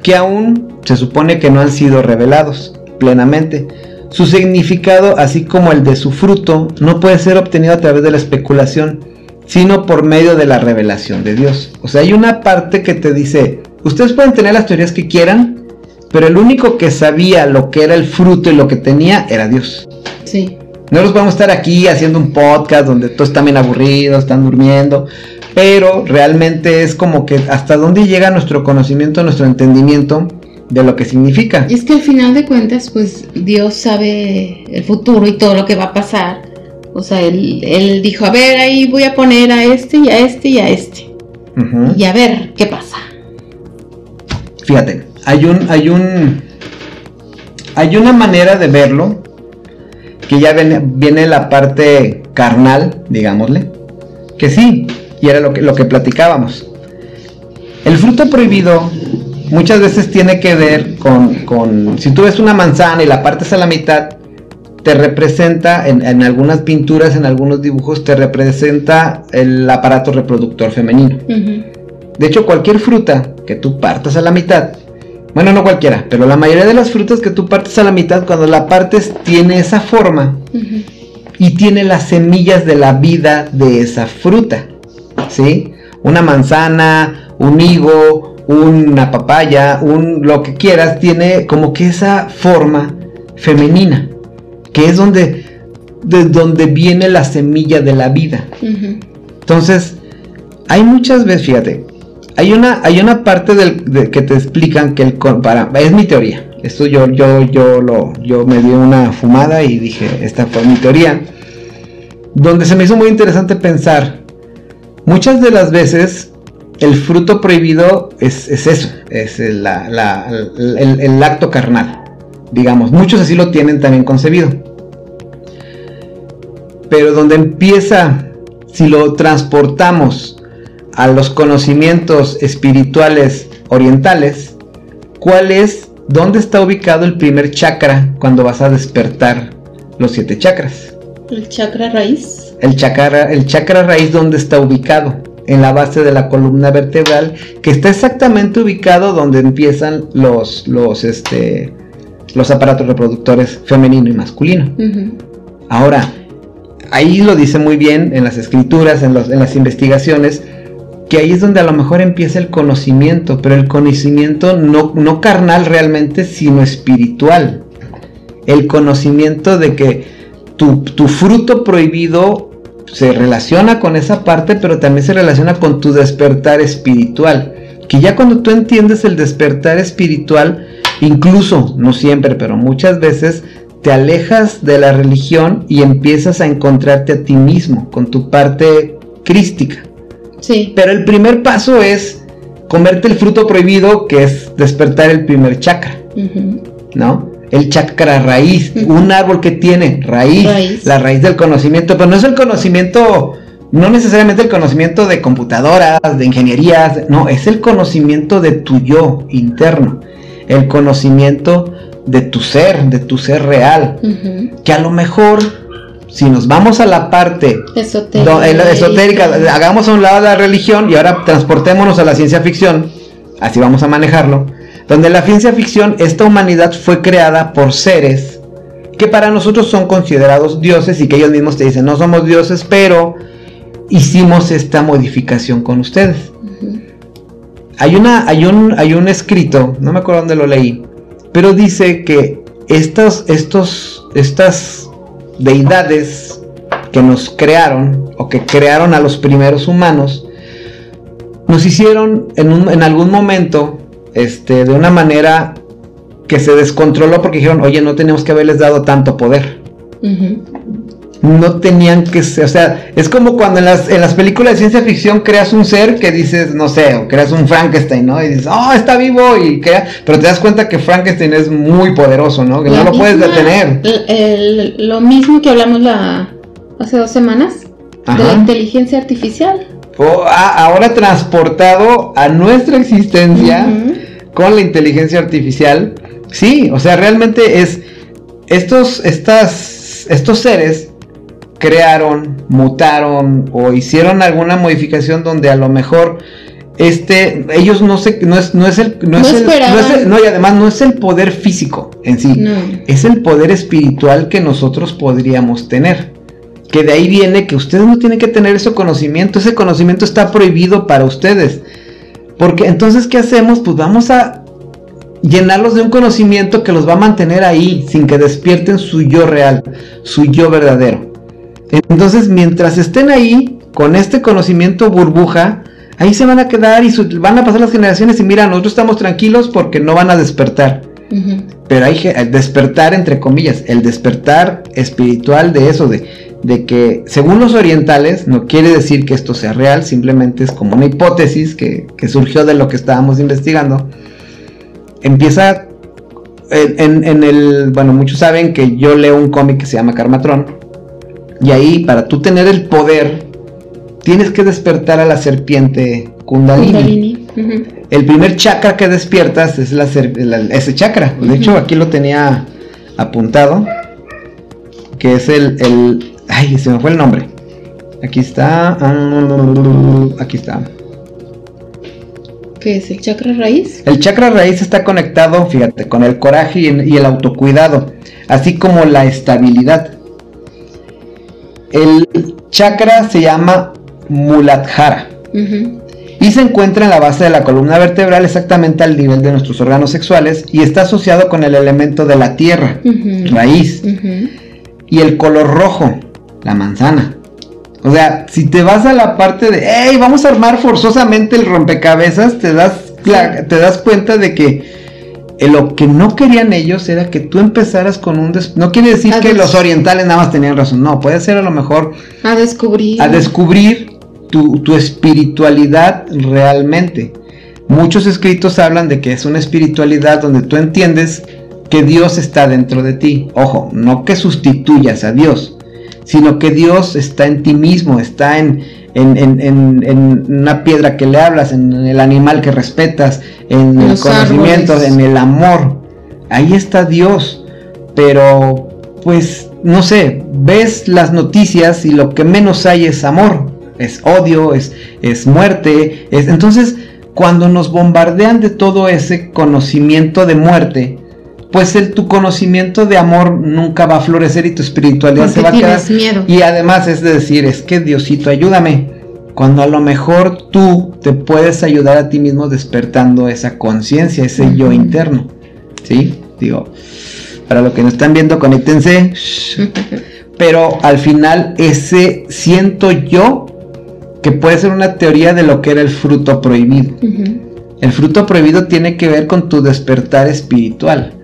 que aún se supone que no han sido revelados plenamente su significado, así como el de su fruto, no puede ser obtenido a través de la especulación, sino por medio de la revelación de Dios. O sea, hay una parte que te dice, ustedes pueden tener las teorías que quieran, pero el único que sabía lo que era el fruto y lo que tenía era Dios. Sí. No nos podemos estar aquí haciendo un podcast donde todos están bien aburridos, están durmiendo, pero realmente es como que hasta dónde llega nuestro conocimiento, nuestro entendimiento de lo que significa. Y es que al final de cuentas, pues Dios sabe el futuro y todo lo que va a pasar. O sea, él, dijo, a ver, ahí voy a poner a este y a este y a este. Y a ver qué pasa. Fíjate, hay un, hay un, hay una manera de verlo que ya viene, viene la parte carnal, digámosle, que sí, y era lo que, lo que platicábamos. El fruto prohibido muchas veces tiene que ver con, si tú ves una manzana y la partes a la mitad, te representa, en, algunas pinturas, en algunos dibujos, te representa el aparato reproductor femenino. De hecho, cualquier fruta que tú partas a la mitad, bueno, no cualquiera, pero la mayoría de las frutas que tú partes a la mitad, cuando la partes, tiene esa forma y tiene las semillas de la vida de esa fruta. ¿Sí? Una manzana, un higo, una papaya, un lo que quieras, tiene como que esa forma femenina, que es donde, de donde viene la semilla de la vida. Entonces, hay muchas veces, fíjate, hay una, hay una parte del, que te explican que el para, es mi teoría. Esto yo, yo, yo lo, yo me di una fumada y dije, esta fue mi teoría. Donde se me hizo muy interesante pensar, muchas de las veces el fruto prohibido es, eso, es el, acto carnal, digamos. Muchos así lo tienen también concebido. Pero donde empieza, si lo transportamos a los conocimientos espirituales orientales, ¿cuál es, dónde está ubicado el primer chakra cuando vas a despertar los siete chakras? El chakra raíz. El chakra, el chakra raíz, ¿dónde está ubicado? en la base de la columna vertebral, que está exactamente ubicado donde empiezan los, los, este, los aparatos reproductores femenino y masculino. Ahora, ahí lo dice muy bien en las escrituras, en, en las investigaciones, que ahí es donde a lo mejor empieza el conocimiento, pero el conocimiento no, no carnal realmente, sino espiritual. El conocimiento de que tu, tu fruto prohibido se relaciona con esa parte, pero también se relaciona con tu despertar espiritual. Que ya cuando tú entiendes el despertar espiritual, incluso, no siempre, pero muchas veces, te alejas de la religión y empiezas a encontrarte a ti mismo, con tu parte crística. Sí. Pero el primer paso es comerte el fruto prohibido, que es despertar el primer chakra. ¿No? el chakra raíz, un árbol que tiene raíz, la raíz del conocimiento, pero no es el conocimiento, no necesariamente el conocimiento de computadoras, de ingenierías, no, es el conocimiento de tu yo interno, el conocimiento de tu ser, de tu ser real, que a lo mejor si nos vamos a la parte esotérica, esotérica hagamos a un lado la religión y ahora transportémonos a la ciencia ficción, así vamos a manejarlo donde la ciencia ficción, esta humanidad fue creada por seres que para nosotros son considerados dioses y que ellos mismos te dicen, no somos dioses, pero hicimos esta modificación con ustedes. hay, una, hay, un, hay un escrito, no me acuerdo dónde lo leí, pero dice que estos, estos, estas deidades que nos crearon o que crearon a los primeros humanos, nos hicieron en, algún momento este, de una manera que se descontroló porque dijeron, oye, no tenemos que haberles dado tanto poder. No tenían que ser, o sea, es como cuando en las, en las películas de ciencia ficción creas un ser que dices, no sé, o creas un Frankenstein, ¿no? Y dices, oh, está vivo, y crea, pero te das cuenta que Frankenstein es muy poderoso, ¿no? Que no lo puedes detener. lo mismo que hablamos la, hace dos semanas, de la inteligencia artificial. ahora transportado a nuestra existencia con la inteligencia artificial. Sí, o sea, realmente es estos, estas, estos seres crearon, mutaron o hicieron alguna modificación donde a lo mejor este ellos no sé no es no es el no, es, el, no, y además no es el poder físico en sí es el poder espiritual que nosotros podríamos tener. Que de ahí viene que ustedes no tienen que tener ese conocimiento ese conocimiento está prohibido para ustedes. Porque entonces qué hacemos pues vamos a llenarlos de un conocimiento que los va a mantener ahí sin que despierten su yo real, su yo verdadero. Entonces, mientras estén ahí con este conocimiento burbuja, ahí se van a quedar y van a pasar las generaciones y mira, nosotros estamos tranquilos porque no van a despertar. Pero hay despertar entre comillas, el despertar espiritual de eso, de, de que según los orientales, no quiere decir que esto sea real, simplemente es como una hipótesis que, que surgió de lo que estábamos investigando empieza en, el, bueno, muchos saben que yo leo un cómic que se llama Karmatron. Y ahí, para tú tener el poder, tienes que despertar a la serpiente Kundalini. El primer chakra que despiertas es la, ese chakra. De hecho, aquí lo tenía apuntado. Que es el, el. Ay, se me fue el nombre. Aquí está. Ah, aquí está. ¿Qué es el chakra raíz? El chakra raíz está conectado, fíjate, con el coraje y, el autocuidado, así como la estabilidad. El chakra se llama Muladhara. Y se encuentra en la base de la columna vertebral exactamente al nivel de nuestros órganos sexuales y está asociado con el elemento de la tierra, raíz, y el color rojo, la manzana. O sea, si te vas a la parte de, hey, vamos a armar forzosamente el rompecabezas, te das, te das cuenta de que lo que no querían ellos era que tú empezaras con un... no quiere decir que los orientales nada más tenían razón, no, puede ser a lo mejor... A descubrir. A descubrir tu, tu espiritualidad realmente. Muchos escritos hablan de que es una espiritualidad donde tú entiendes que Dios está dentro de ti. Ojo, no que sustituyas a Dios, sino que Dios está en ti mismo, está en, en, una piedra que le hablas, en el animal que respetas, en el conocimiento, en el amor. Ahí está Dios. Pero, pues, no sé, ves las noticias y lo que menos hay es amor, es odio, es, es muerte. Es... Entonces, cuando nos bombardean de todo ese conocimiento de muerte, pues el, tu conocimiento de amor nunca va a florecer y tu espiritualidad se va a quedar. Miedo. Y además es de decir, es que Diosito, ayúdame. Cuando a lo mejor tú te puedes ayudar a ti mismo despertando esa conciencia, ese yo interno. ¿Sí? Digo, para lo que no están viendo, conéctense. Pero al final, ese siento yo que puede ser una teoría de lo que era el fruto prohibido. El fruto prohibido tiene que ver con tu despertar espiritual.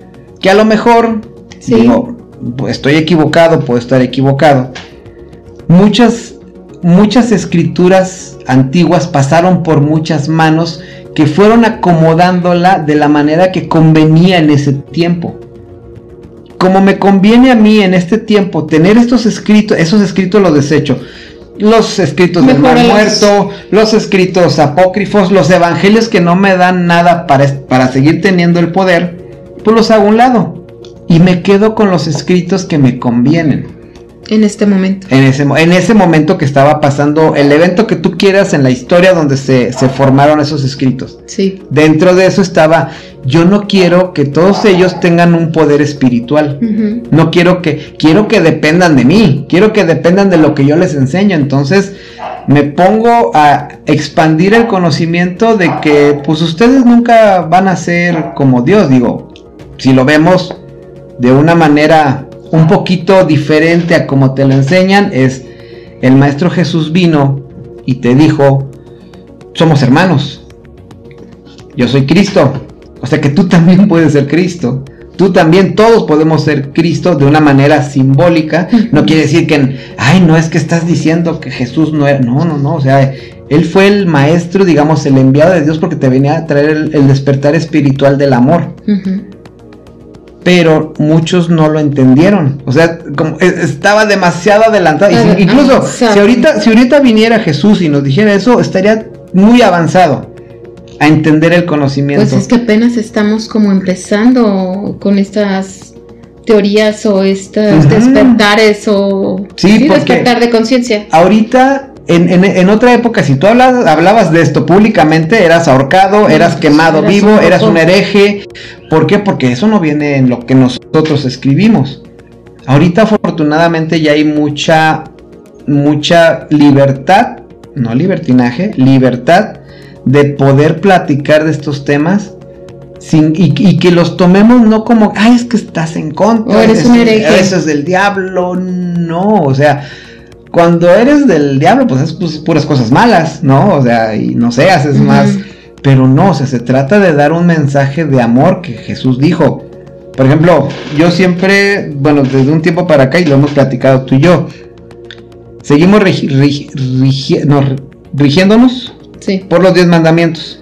Que a lo mejor, digo, estoy equivocado, puedo estar equivocado. Muchas, muchas escrituras antiguas pasaron por muchas manos que fueron acomodándola de la manera que convenía en ese tiempo. Como me conviene a mí en este tiempo tener estos escritos, esos escritos los desecho. Los escritos del mar muerto, los escritos apócrifos, los evangelios que no me dan nada para, para seguir teniendo el poder pues los hago a un lado y me quedo con los escritos que me convienen. En este momento. En ese, en ese momento que estaba pasando el evento que tú quieras en la historia donde se, formaron esos escritos. Sí. Dentro de eso estaba, yo no quiero que todos ellos tengan un poder espiritual. No quiero que, quiero que dependan de mí, quiero que dependan de lo que yo les enseño. Entonces me pongo a expandir el conocimiento de que pues ustedes nunca van a ser como Dios, digo, si lo vemos de una manera un poquito diferente a como te lo enseñan, es el Maestro Jesús vino y te dijo, somos hermanos, yo soy Cristo, o sea que tú también puedes ser Cristo, Tú también, todos podemos ser Cristo de una manera simbólica. No quiere decir que, ay, no es que estás diciendo que Jesús no era. No, no, no. O sea, Él fue el maestro, digamos, el enviado de Dios porque te venía a traer el, despertar espiritual del amor. Pero muchos no lo entendieron. O sea, como e, estaba demasiado adelantado. incluso, si ahorita, si ahorita viniera Jesús y nos dijera eso, estaría muy avanzado a entender el conocimiento. Pues es que apenas estamos como empezando con estas teorías o estos despertares o sí, despertar de conciencia. Ahorita, en, otra época, si tú hablabas, hablabas de esto públicamente, eras ahorcado, eras quemado vivo, eras un hereje. ¿Por qué? Porque eso no viene en lo que nosotros escribimos. Ahorita afortunadamente ya hay mucha, mucha libertad, no libertinaje, libertad de poder platicar de estos temas sin, y, que los tomemos no como, ay, es que estás en contra, eres un hereje. eso es del diablo, no, o sea, cuando eres del diablo, pues es pues, puras cosas malas, ¿no? O sea, y no sé, haces más, pero no, o sea, se trata de dar un mensaje de amor que Jesús dijo. Por ejemplo, yo siempre, bueno, desde un tiempo para acá, y lo hemos platicado tú y yo, seguimos rigiéndonos por los diez mandamientos.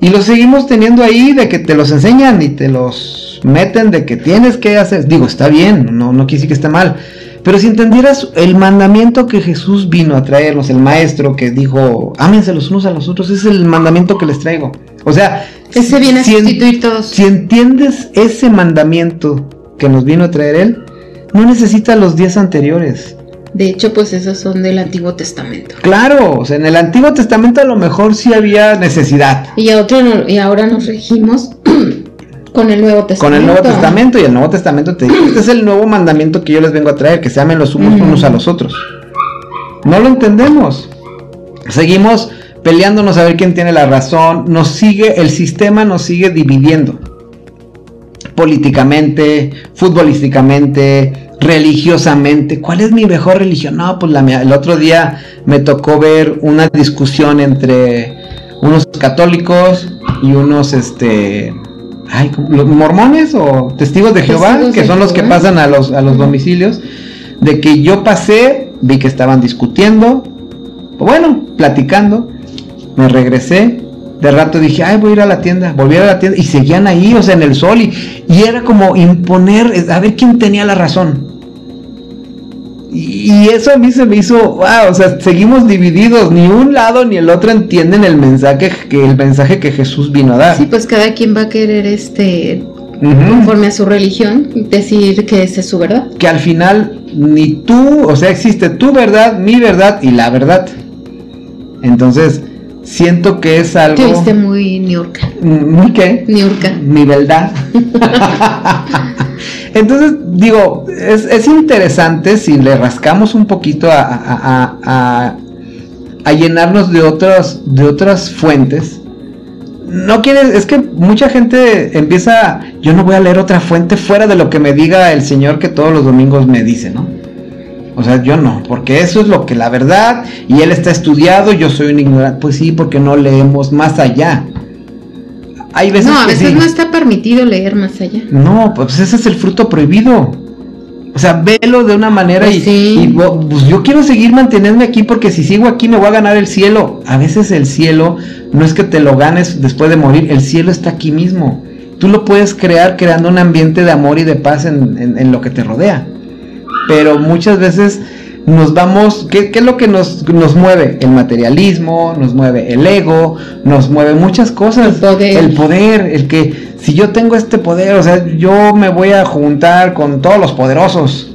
Y los seguimos teniendo ahí de que te los enseñan y te los meten de que tienes que hacer. Digo, está bien, no, no quiere decir que esté mal. Pero si entendieras el mandamiento que Jesús vino a traernos, el maestro que dijo, ámense los unos a los otros, es el mandamiento que les traigo. O sea, ese viene a sustituir todos. Si entiendes ese mandamiento que nos vino a traer él, no necesitas los diez anteriores. De hecho, pues esos son del Antiguo Testamento. Claro, o sea, en el Antiguo Testamento a lo mejor sí había necesidad. Y, otro, y ahora nos regimos con el Nuevo Testamento. Con el Nuevo Testamento y el Nuevo Testamento te dice, este es el nuevo mandamiento que yo les vengo a traer, que se amen los unos, unos a los otros. No lo entendemos. Seguimos peleándonos a ver quién tiene la razón. Nos sigue, el sistema nos sigue dividiendo. Políticamente, futbolísticamente, religiosamente. ¿Cuál es mi mejor religión? No, pues la mía. El otro día me tocó ver una discusión entre unos católicos y unos, este, ay, los mormones o testigos de Jehová, que son los que pasan a los, a los domicilios, de que yo pasé, vi que estaban discutiendo, bueno, platicando, me regresé, de rato dije, ay, voy a ir a la tienda, volví a la tienda y seguían ahí, o sea, en el sol y, y era como imponer, a ver quién tenía la razón. Y eso a mí se me hizo, wow, o sea, seguimos divididos, ni un lado ni el otro entienden el mensaje que el mensaje que Jesús vino a dar. Sí, pues cada quien va a querer este conforme a su religión decir que esa es su verdad. Que al final ni tú, o sea, existe tu verdad, mi verdad y la verdad. Entonces, siento que es algo. Te viste muy niurka. ¿Muy qué? Niurka. Mi verdad. Entonces, digo, es, interesante si le rascamos un poquito a, llenarnos de otras, de otras fuentes. No quieres, es que mucha gente empieza, yo no voy a leer otra fuente fuera de lo que me diga el Señor que todos los domingos me dice, ¿no? O sea, yo no, porque eso es lo que la verdad, y él está estudiado, yo soy un ignorante. Pues sí, porque no leemos más allá no, a veces no está permitido leer más allá. No, pues ese es el fruto prohibido. O sea, velo de una manera pues y, pues yo quiero seguir manteniéndome aquí porque si sigo aquí me voy a ganar el cielo. A veces el cielo no es que te lo ganes después de morir, el cielo está aquí mismo. Tú lo puedes crear creando un ambiente de amor y de paz en lo que te rodea. Pero muchas veces nos vamos, ¿qué, es lo que nos, nos, mueve? El materialismo, nos mueve el ego, nos mueve muchas cosas. El poder. El poder, el que si yo tengo este poder, o sea, yo me voy a juntar con todos los poderosos.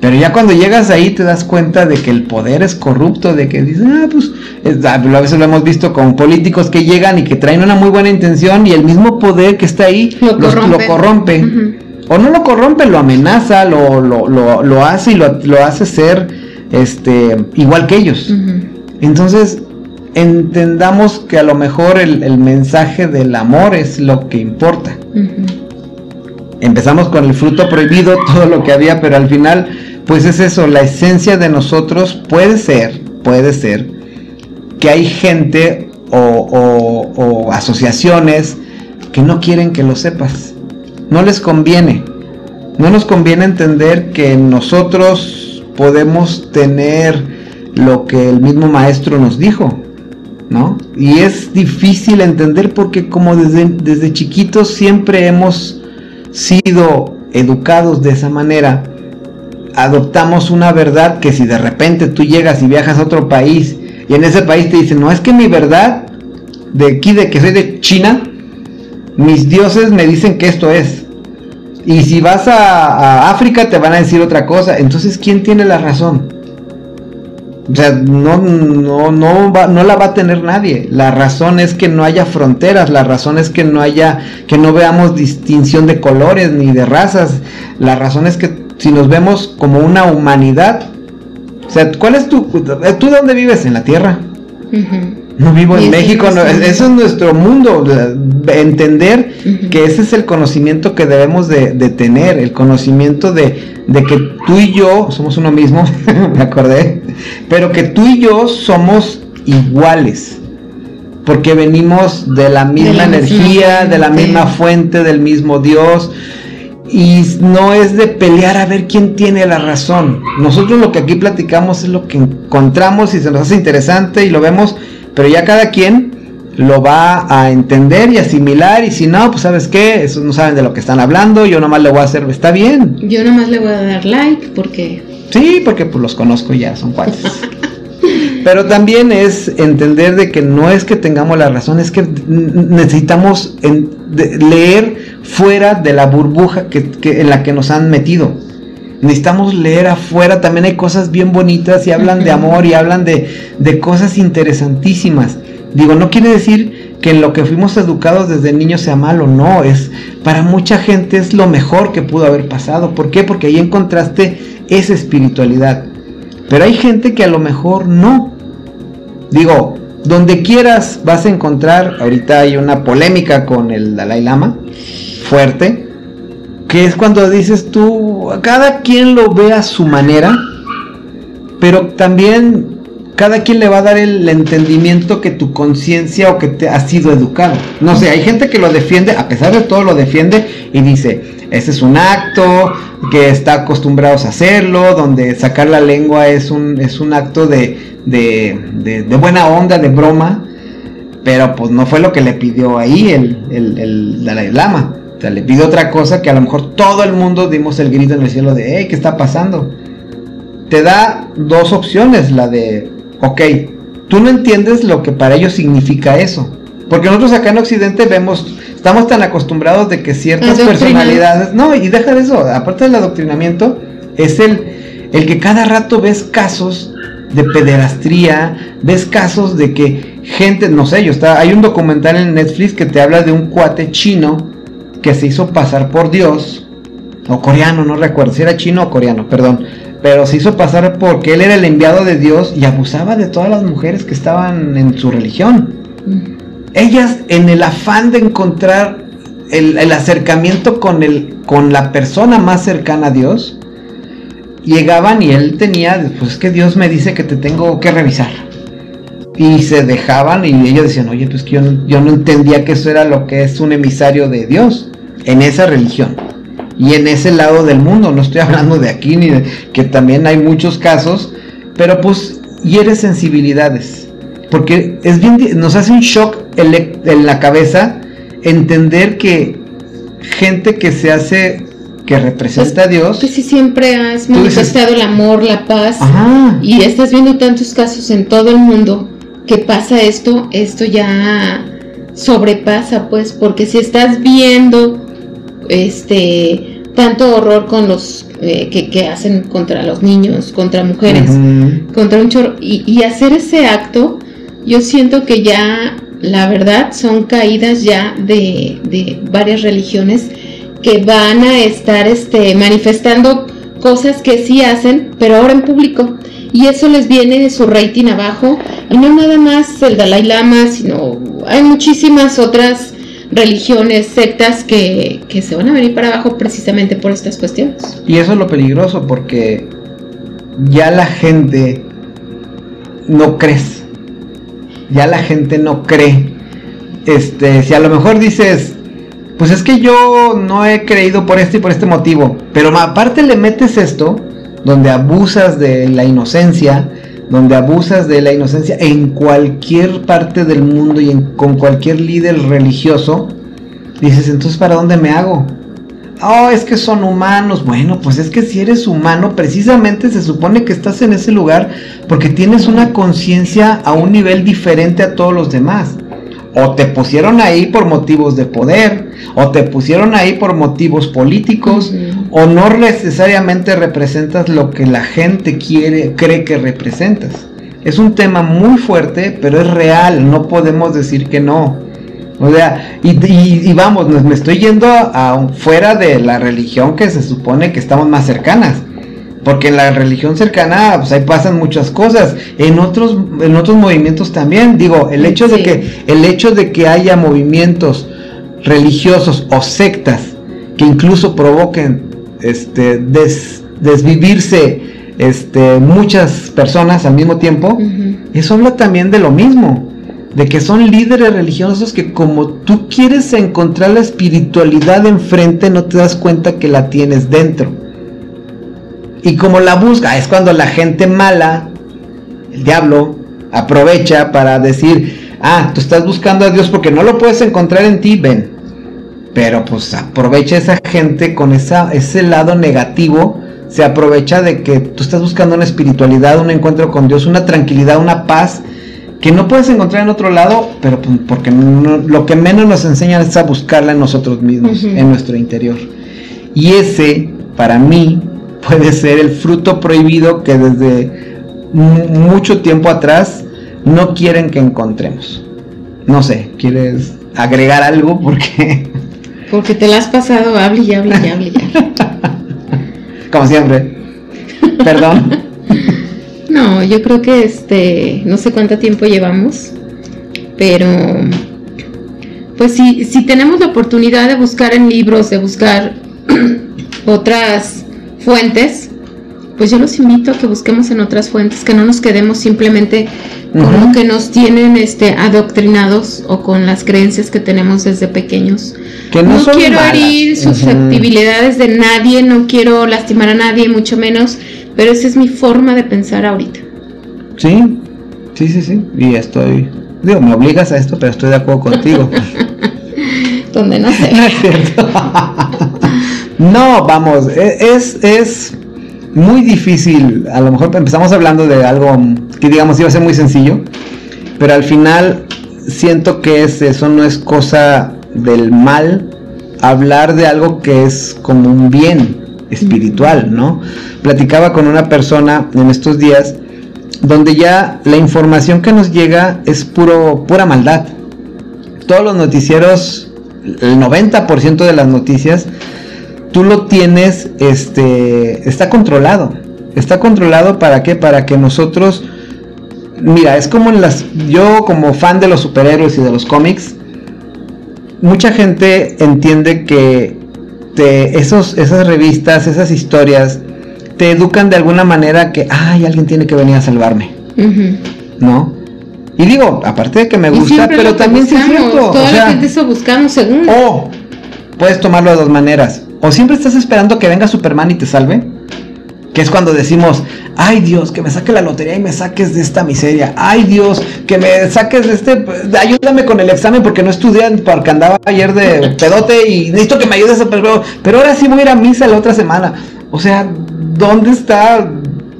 Pero ya cuando llegas ahí te das cuenta de que el poder es corrupto, de que dices, ah, pues, ah, a veces lo hemos visto con políticos que llegan y que traen una muy buena intención y el mismo poder que está ahí lo, corrompe. O no lo corrompe, lo amenaza, lo, lo, lo, lo hace y lo, lo hace ser este, igual que ellos. Entonces, entendamos que a lo mejor el, mensaje del amor es lo que importa. Empezamos con el fruto prohibido, todo lo que había, pero al final, pues es eso, la esencia de nosotros puede ser, puede ser, que hay gente o, o asociaciones que no quieren que lo sepas. No les conviene. No nos conviene entender que nosotros podemos tener lo que el mismo maestro nos dijo, ¿no? Y es difícil entender porque como desde, desde chiquitos siempre hemos sido educados de esa manera, adoptamos una verdad que si de repente tú llegas y viajas a otro país y en ese país te dicen, no, es que mi verdad de aquí, de que soy de China, mis dioses me dicen que esto es. Y si vas a, África te van a decir otra cosa. Entonces, ¿quién tiene la razón? O sea, no, no, no, no la va a tener nadie. La razón es que no haya fronteras, la razón es que no haya, que no veamos distinción de colores ni de razas. La razón es que si nos vemos como una humanidad, o sea, ¿cuál es tu, tú dónde vives? En la Tierra. No vivo en México, eso es nuestro mundo. Entender que ese es el conocimiento que debemos de, tener, el conocimiento de, que tú y yo somos uno mismo, me acordé, pero que tú y yo somos iguales, porque venimos de la misma energía, de la misma fuente, del mismo Dios. Y no es de pelear a ver quién tiene la razón. Nosotros lo que aquí platicamos es lo que encontramos y se nos hace interesante y lo vemos pero ya cada quien lo va a entender y asimilar y si no, pues sabes qué, esos no saben de lo que están hablando, yo nomás le voy a hacer, está bien. Yo nomás le voy a dar like porque... Sí, porque pues los conozco ya, son cuates. Pero también es entender de que no es que tengamos la razón, es que necesitamos leer fuera de la burbuja que, en la que nos han metido necesitamos leer afuera, también hay cosas bien bonitas y hablan de amor y hablan de, de, cosas interesantísimas. Digo, no quiere decir que en lo que fuimos educados desde niños sea malo, no, es para mucha gente es lo mejor que pudo haber pasado. ¿Por qué? Porque ahí encontraste esa espiritualidad. Pero hay gente que a lo mejor no. Digo, donde quieras vas a encontrar, ahorita hay una polémica con el Dalai Lama, fuerte, que es cuando dices tú, cada quien lo ve a su manera, pero también cada quien le va a dar el entendimiento que tu conciencia o que te ha sido educado. No sé, hay gente que lo defiende, a pesar de todo lo defiende y dice, ese es un acto, que está acostumbrados a hacerlo, donde sacar la lengua es un, es un acto de, de, de, buena onda, de broma, pero pues no fue lo que le pidió ahí el, el, el Dalai Lama. O sea, le pide otra cosa que a lo mejor todo el mundo dimos el grito en el cielo de, hey, ¿qué está pasando? Te da dos opciones, la de, ok, tú no entiendes lo que para ellos significa eso. Porque nosotros acá en Occidente vemos, estamos tan acostumbrados de que ciertas personalidades, no, y deja de eso, aparte del adoctrinamiento, es el, el que cada rato ves casos de pederastría, ves casos de que gente, no sé, yo está, hay un documental en Netflix que te habla de un cuate chino que se hizo pasar por Dios, o coreano, no recuerdo si era chino o coreano, perdón, pero se hizo pasar porque él era el enviado de Dios y abusaba de todas las mujeres que estaban en su religión. Ellas, en el afán de encontrar el, acercamiento con, el, con la persona más cercana a Dios, llegaban y él tenía, pues es que Dios me dice que te tengo que revisar. Y se dejaban y ellos decían, oye, pues que yo yo no entendía que eso era lo que es un emisario de Dios en esa religión y en ese lado del mundo. No estoy hablando de aquí ni de que también hay muchos casos, pero pues hiere sensibilidades. Porque es bien, nos hace un shock en la cabeza entender que gente que se hace que representa a Dios. Tú sí siempre has manifestado el amor, la paz, y estás viendo tantos casos en todo el mundo que pasa esto, esto ya sobrepasa, pues, porque si estás viendo este tanto horror con los eh, que, hacen contra los niños, contra mujeres, contra un chorro, y, hacer ese acto, yo siento que ya, la verdad, son caídas ya de, varias religiones que van a estar este, manifestando cosas que sí hacen, pero ahora en público. Y eso les viene de su rating abajo. Y no nada más el Dalai Lama, sino hay muchísimas otras religiones, sectas que, se van a venir para abajo precisamente por estas cuestiones. Y eso es lo peligroso porque ya la gente no crees. Ya la gente no cree. Este, si a lo mejor dices, pues es que yo no he creído por este y por este motivo. Pero aparte le metes esto, donde abusas de la inocencia, donde abusas de la inocencia en cualquier parte del mundo y con cualquier líder religioso, dices, entonces ¿para dónde me hago? Oh, es que son humanos. Bueno, pues es que si eres humano, precisamente se supone que estás en ese lugar porque tienes una conciencia a un nivel diferente a todos los demás o te pusieron ahí por motivos de poder, o te pusieron ahí por motivos políticos, o no necesariamente representas lo que la gente quiere, cree que representas. Es un tema muy fuerte, pero es real, no podemos decir que no. O sea, y, vamos, me estoy yendo a, fuera de la religión que se supone que estamos más cercanas. Porque en la religión cercana, pues ahí pasan muchas cosas. En otros, en otros movimientos también. Digo, el hecho de que, el hecho de que haya movimientos religiosos o sectas que incluso provoquen este desvivirse este, muchas personas al mismo tiempo, eso habla también de lo mismo, de que son líderes religiosos que como tú quieres encontrar la espiritualidad enfrente, no te das cuenta que la tienes dentro. Y como la busca, es cuando la gente mala, el diablo, aprovecha para decir, ah, tú estás buscando a Dios porque no lo puedes encontrar en ti, ven. Pero pues aprovecha esa gente con ese lado negativo, se aprovecha de que tú estás buscando una espiritualidad, un encuentro con Dios, una tranquilidad, una paz que no puedes encontrar en otro lado, pero pues, porque lo que menos nos enseñan es a buscarla en nosotros mismos, en nuestro interior. Y ese, para mí, puede ser el fruto prohibido que desde mucho tiempo atrás no quieren que encontremos. No sé, ¿quieres agregar algo? Porque... Porque te la has pasado, hable y hable y hable ya. Como siempre. Perdón. no, yo creo que este, no sé cuánto tiempo llevamos, pero pues si, si tenemos la oportunidad de buscar en libros, de buscar otras fuentes, pues yo los invito a que busquemos en otras fuentes, que no nos quedemos simplemente con lo que nos tienen este adoctrinados o con las creencias que tenemos desde pequeños. Que no, quiero herir susceptibilidades de nadie, no quiero lastimar a nadie, mucho menos, pero esa es mi forma de pensar ahorita. Sí, sí, sí, sí, y estoy, digo, me obligas a esto, pero estoy de acuerdo contigo. Donde no sé. No, vamos, e, es, es muy difícil. A lo mejor empezamos hablando de algo que digamos iba a ser muy sencillo, pero al final siento que es, eso no es cosa del mal hablar de algo que es como un bien espiritual, ¿no? Platicaba con una persona en estos días donde ya la información que nos llega es puro pura maldad. Todos los noticieros, el 90% de las noticias tú lo tienes, este, está controlado. Está controlado para qué? Para que nosotros, mira, es como en las, yo como fan de los superhéroes y de los cómics, mucha gente entiende que te, esos, esas revistas, esas historias, te educan de alguna manera que, ay, alguien tiene que venir a salvarme, ¿no? Y digo, aparte de que me gusta, pero también es cierto. Toda la gente eso buscamos según. O puedes tomarlo de dos maneras. O siempre estás esperando que venga Superman y te salve. Que es cuando decimos, ay Dios, que me saque la lotería y me saques de esta miseria. Ay Dios, que me saques de este, ayúdame con el examen porque no estudié porque andaba ayer de pedote y necesito que me ayudes a pero, pero ahora sí voy a ir a misa la otra semana. O sea, ¿dónde está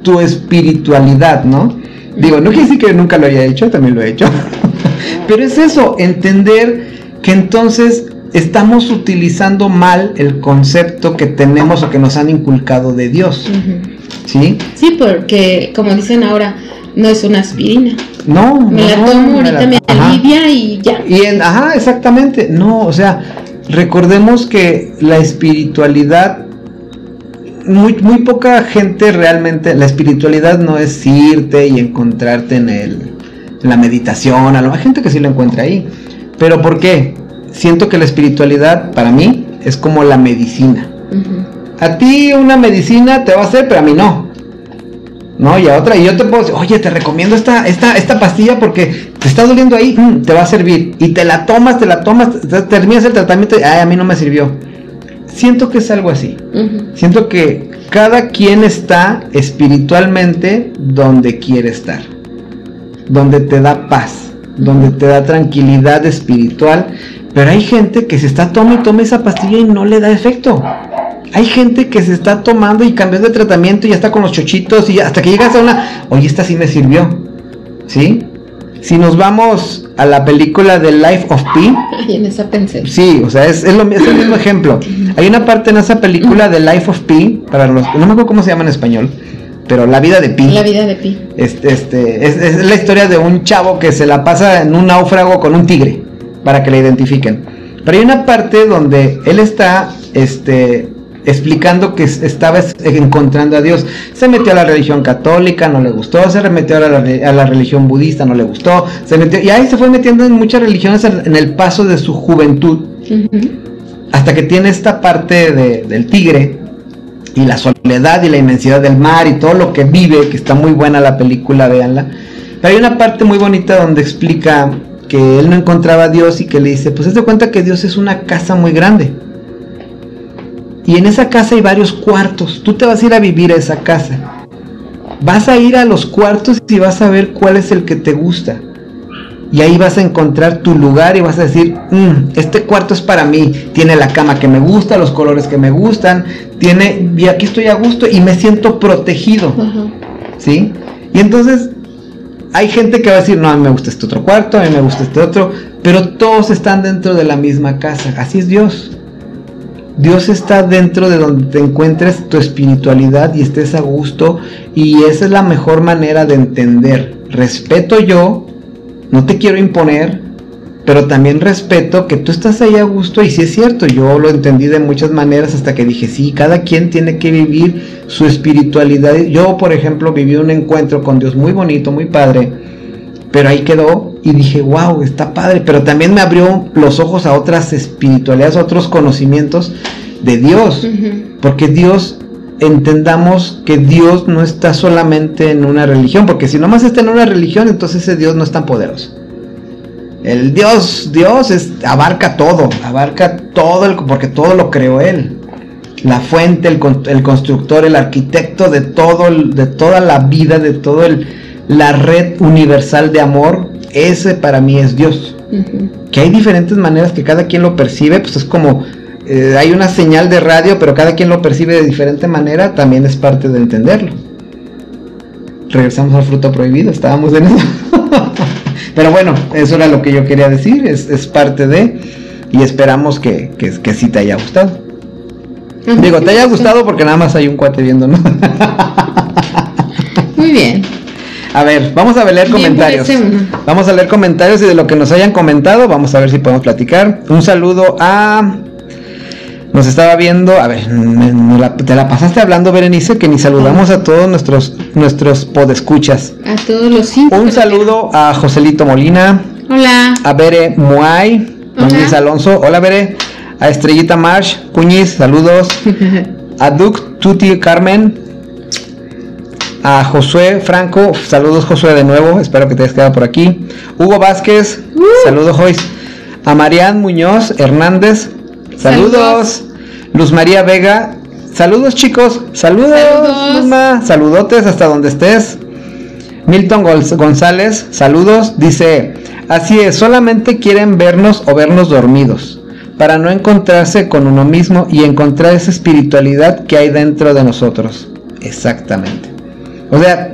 tu espiritualidad, no? Digo, no quiere decir que nunca lo haya hecho, también lo he hecho. pero es eso, entender que entonces estamos utilizando mal el concepto que tenemos o que nos han inculcado de Dios. ¿Sí? Sí, porque como dicen ahora, no es una aspirina. No, me la tomo ahorita, me alivia y ya. Y ajá, exactamente. No, o sea, recordemos que la espiritualidad muy, muy poca gente realmente, la espiritualidad no es irte y encontrarte en el, en la meditación, a lo hay gente que sí lo encuentra ahí. Pero ¿por qué? Siento que la espiritualidad para mí es como la medicina. A ti una medicina te va a hacer, pero a mí no. ¿no? Y a otra, y yo te puedo decir, oye, te recomiendo esta, esta, esta pastilla porque te está doliendo ahí, mm, te va a servir. Y te la tomas, te la tomas, terminas el tratamiento, y, ay, a mí no me sirvió. Siento que es algo así. Siento que cada quien está espiritualmente donde quiere estar. Donde te da paz, donde te da tranquilidad espiritual. Pero hay gente que se está tomando y toma esa pastilla y no le da efecto. Hay gente que se está tomando y cambió de tratamiento y ya está con los chochitos y hasta que llegas a una, oye, esta sí me sirvió. ¿Sí? Si nos vamos a la película de Life of Pi. en esa pensé. Sí, o sea, es, es, lo, es, el mismo ejemplo. Hay una parte en esa película de Life of Pi, para los no me acuerdo cómo se llama en español, pero La vida de Pi. La vida de Pi. Este, este, es, es la historia de un chavo que se la pasa en un náufrago con un tigre, para que le identifiquen. Pero hay una parte donde él está, este, explicando que estaba encontrando a Dios. Se metió a la religión católica, no le gustó, se remetió a la, a la religión budista, no le gustó, se metió, y ahí se fue metiendo en muchas religiones en el paso de su juventud, hasta que tiene esta parte de, del tigre y la soledad y la inmensidad del mar y todo lo que vive, que está muy buena la película, véanla. Pero hay una parte muy bonita donde explica que él no encontraba a Dios y que le dice, pues se cuenta que Dios es una casa muy grande y en esa casa hay varios cuartos. Tú te vas a ir a vivir a esa casa. Vas a ir a los cuartos y vas a ver cuál es el que te gusta. Y ahí vas a encontrar tu lugar y vas a decir, mm, este cuarto es para mí. Tiene la cama que me gusta, los colores que me gustan. Tiene, y aquí estoy a gusto y me siento protegido. ¿Sí? Y entonces hay gente que va a decir, no, a mí me gusta este otro cuarto, a mí me gusta este otro. Pero todos están dentro de la misma casa. Así es Dios. Dios está dentro de donde te encuentres tu espiritualidad y estés a gusto y esa es la mejor manera de entender. Respeto yo, no te quiero imponer, pero también respeto que tú estás ahí a gusto y sí es cierto, yo lo entendí de muchas maneras hasta que dije, sí, cada quien tiene que vivir su espiritualidad. Yo, por ejemplo, viví un encuentro con Dios muy bonito, muy padre, pero ahí quedó y dije, wow, está padre, pero también me abrió los ojos a otras espiritualidades, a otros conocimientos de Dios, porque Dios, entendamos que Dios no está solamente en una religión, porque si nomás está en una religión, entonces ese Dios no es tan poderoso. El Dios, Dios es, abarca todo, abarca todo, el, porque todo lo creó Él. La fuente, el, el constructor, el arquitecto de todo, de toda la vida, de todo el, la red universal de amor, ese para mí es Dios. Que hay diferentes maneras que cada quien lo percibe, pues es como eh, hay una señal de radio, pero cada quien lo percibe de diferente manera, también es parte de entenderlo. Regresamos al fruto prohibido, estábamos en eso. Pero bueno, eso era lo que yo quería decir, es, parte de, y esperamos que, que, que sí te haya gustado. Digo, te haya gustado porque nada más hay un cuate viendo, ¿no? Muy bien. A ver, vamos a leer comentarios. Vamos a leer comentarios y de lo que nos hayan comentado, vamos a ver si podemos platicar. Un saludo a. Nos estaba viendo, a ver, te la pasaste hablando, Berenice, que ni saludamos a todos nuestros nuestros podescuchas. A todos los cinco. Un saludo a Joselito Molina. Hola. A Bere Muay. Luis Alonso. Hola, Bere. A Estrellita Marsh. Cuñiz, saludos. a Duke Tuti Carmen a Josué Franco, saludos Josué de nuevo, espero que te hayas quedado por aquí. Hugo Vázquez, uh. saludos Joyce. A Marian Muñoz Hernández, saludos. Luz María Vega, saludos chicos, saludos, saludos. saludotes hasta donde estés. Milton González, saludos, dice, así es, solamente quieren vernos o vernos dormidos, para no encontrarse con uno mismo y encontrar esa espiritualidad que hay dentro de nosotros. Exactamente. O sea,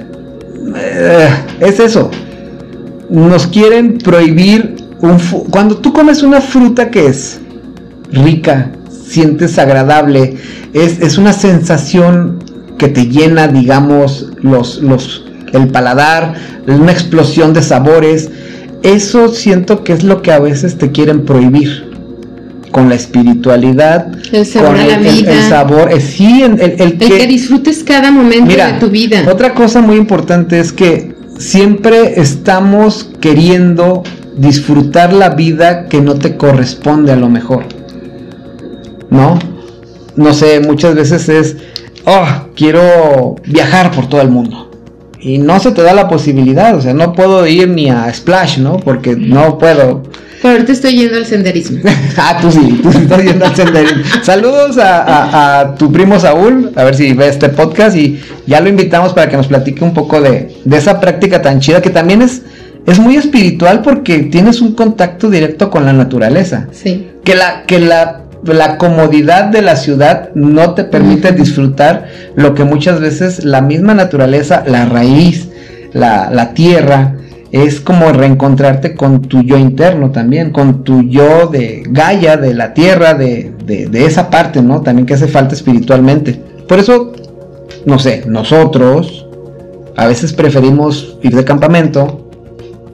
eh, es eso. Nos quieren prohibir un cuando tú comes una fruta que es rica, sientes agradable, es, es una sensación que te llena, digamos, los, los, el paladar, una explosión de sabores. Eso siento que es lo que a veces te quieren prohibir con la espiritualidad, el sabor con el, vida. El, sabor, eh, sí, el, el, que, disfrutes cada momento de tu vida. Otra cosa muy importante es que siempre estamos queriendo disfrutar la vida que no te corresponde a lo mejor. ¿No? No sé, muchas veces es, oh, quiero viajar por todo el mundo. y no se te da la posibilidad, o sea, no puedo ir ni a Splash, ¿no? Porque no puedo. Pero ahorita estoy yendo al senderismo. ah, tú sí, tú estás yendo al senderismo. Saludos a, tu primo Saúl, a ver si ve este podcast y ya lo invitamos para que nos platique un poco de, de esa práctica tan chida que también es, es muy espiritual porque tienes un contacto directo con la naturaleza. Sí. Que la, que la la comodidad de la ciudad no te permite disfrutar lo que muchas veces la misma naturaleza, la raíz, la, tierra, es como reencontrarte con tu yo interno también, con tu yo de Gaia, de la tierra, de, de, esa parte, ¿no? También que hace falta espiritualmente. Por eso, no sé, nosotros a veces preferimos ir de campamento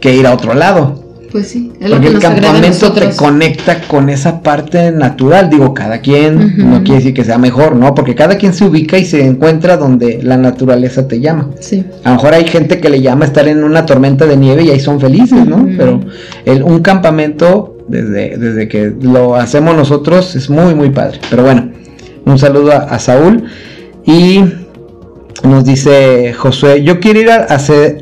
que ir a otro lado. Pues sí, es Porque el campamento te conecta con esa parte natural. Digo, cada quien no quiere decir que sea mejor, ¿no? Porque cada quien se ubica y se encuentra donde la naturaleza te llama. Sí. A lo mejor hay gente que le llama estar en una tormenta de nieve y ahí son felices, ¿no? Pero el, un campamento, desde, desde que lo hacemos nosotros, es muy, muy padre. Pero bueno, un saludo a, Saúl. Y nos dice Josué, yo quiero ir a,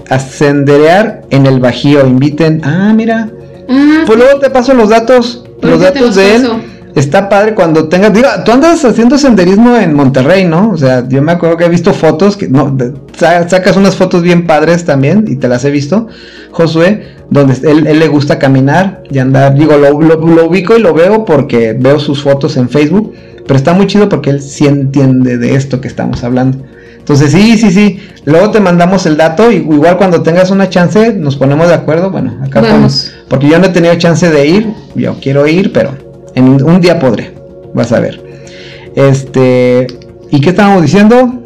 ascenderear en el Bajío, inviten. Ah, mira. Ah, pues luego te paso los datos, los datos de él. Está padre cuando tengas, digo, tú andas haciendo senderismo en Monterrey, ¿no? O sea, yo me acuerdo que he visto fotos, que no, sacas unas fotos bien padres también, y te las he visto, Josué, donde él, le gusta caminar y andar, digo, lo, lo ubico y lo veo porque veo sus fotos en Facebook, pero está muy chido porque él sí entiende de esto que estamos hablando. Entonces, sí, sí, sí. Luego te mandamos el dato y igual cuando tengas una chance nos ponemos de acuerdo. Bueno, acá Vamos. porque yo no he tenido chance de ir. Yo quiero ir, pero en un día podré. Vas a ver. Este, ¿y qué estábamos diciendo?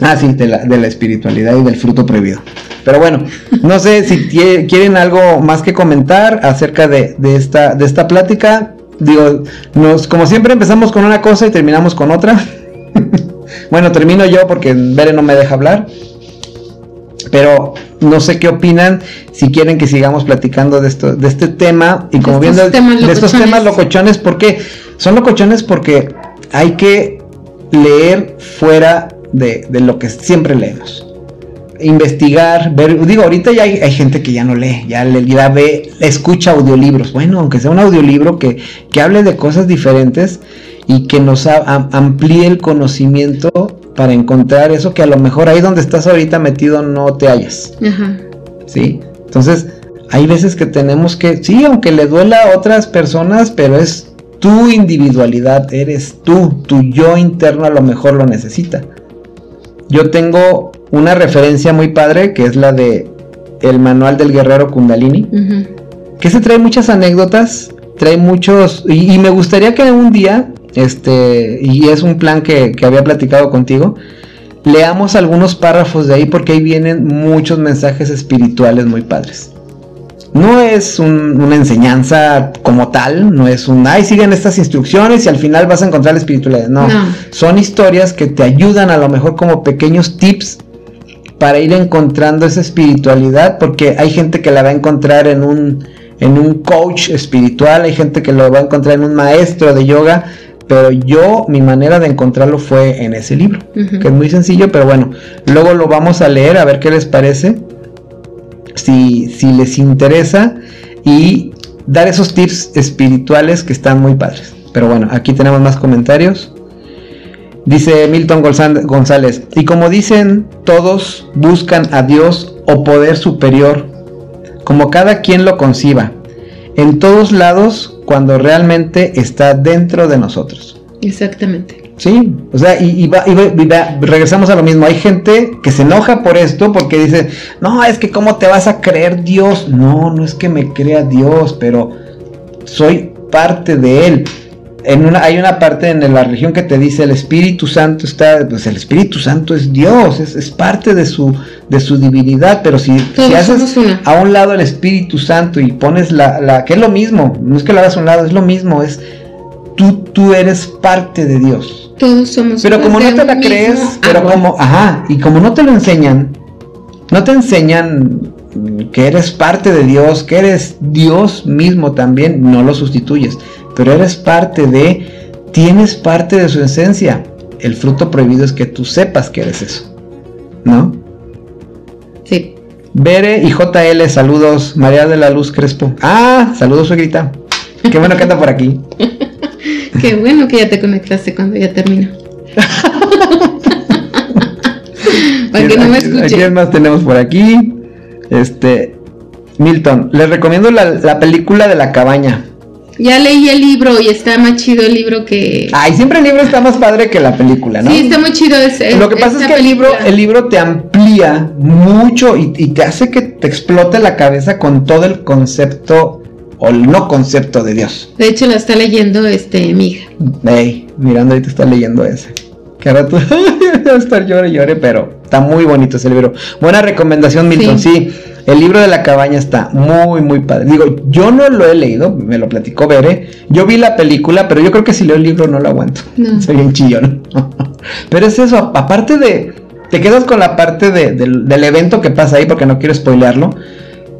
Ah, sí, de la, de la espiritualidad y del fruto prohibido. Pero bueno, no sé si quieren algo más que comentar acerca de, de, esta, de esta plática. Digo, nos, como siempre empezamos con una cosa y terminamos con otra. Bueno, termino yo porque Bere no me deja hablar. Pero no sé qué opinan, si quieren que sigamos platicando de esto, de este tema y como viendo de estos temas locochones, porque son locochones porque hay que leer fuera de, lo que siempre leemos. Investigar, ver, digo, ahorita ya hay, gente que ya no lee, ya, le, ya ve, escucha audiolibros. Bueno, aunque sea un audiolibro que, que hable de cosas diferentes, y que nos amplíe el conocimiento para encontrar eso que a lo mejor ahí donde estás ahorita metido no te hallas. Ajá. ¿Sí? Entonces, hay veces que tenemos que, sí, aunque le duela a otras personas, pero es tu individualidad, eres tú, tu yo interno a lo mejor lo necesita. Yo tengo una referencia muy padre que es la de el manual del guerrero Kundalini, que se trae muchas anécdotas, trae muchos, y, y me gustaría que un día este, y es un plan que, había platicado contigo. Leamos algunos párrafos de ahí porque ahí vienen muchos mensajes espirituales muy padres. No es una enseñanza como tal, no es un, ay, siguen estas instrucciones y al final vas a encontrar la espiritualidad. No, son historias que te ayudan a lo mejor como pequeños tips para ir encontrando esa espiritualidad, porque hay gente que la va a encontrar en un, en un coach espiritual, hay gente que lo va a encontrar en un maestro de yoga, pero yo, mi manera de encontrarlo fue en ese libro, que es muy sencillo, pero bueno, luego lo vamos a leer a ver qué les parece, si, si les interesa, y dar esos tips espirituales que están muy padres. Pero bueno, aquí tenemos más comentarios. Dice Milton González, y como dicen, todos buscan a Dios o poder superior, como cada quien lo conciba. En todos lados cuando realmente está dentro de nosotros. Exactamente. Sí, o sea, y, regresamos a lo mismo. Hay gente que se enoja por esto porque dice, no, es que cómo te vas a creer Dios. No, no es que me crea Dios, pero soy parte de Él en una, hay una parte en la religión que te dice el Espíritu Santo está, pues el Espíritu Santo es Dios, es, parte de su, de su divinidad, pero si, si haces a un lado el Espíritu Santo y pones la, la, que es lo mismo, no es que lo hagas a un lado, es lo mismo, es tú, tú eres parte de Dios. Todos somos Pero como no te la crees, pero como, ajá, y como no te lo enseñan, no te enseñan que eres parte de Dios, que eres Dios mismo también, no lo sustituyes pero eres parte de, tienes parte de su esencia. El fruto prohibido es que tú sepas que eres eso, ¿no? Sí. Bere y JL, saludos. María de la Luz Crespo. Ah, saludos, suegrita. Qué bueno que anda por aquí. Qué bueno que ya te conectaste cuando ya termina. Para que no me escuche. ¿Quién más tenemos por aquí? Este. Milton, les recomiendo la, la película de la cabaña. Ya leí el libro y está más chido el libro que. Ay, siempre el libro está más padre que la película, ¿no? Sí, está muy chido ese. Lo que pasa es que el libro, el libro te amplía mucho y, y, te hace que te explote la cabeza con todo el concepto o el no concepto de Dios. De hecho, la está leyendo este mi hija. Ey, mirando ahorita está leyendo ese. Que ahora tú a estar llore y llore, pero está muy bonito ese libro. Buena recomendación, Milton. Sí. sí. El libro de la cabaña está muy, muy padre. Digo, yo no lo he leído, me lo platicó Bere. Yo vi la película, pero yo creo que si leo el libro no lo aguanto. No. Soy un chillón. pero es eso, aparte de. Te quedas con la parte de, del, del evento que pasa ahí, porque no quiero spoilearlo.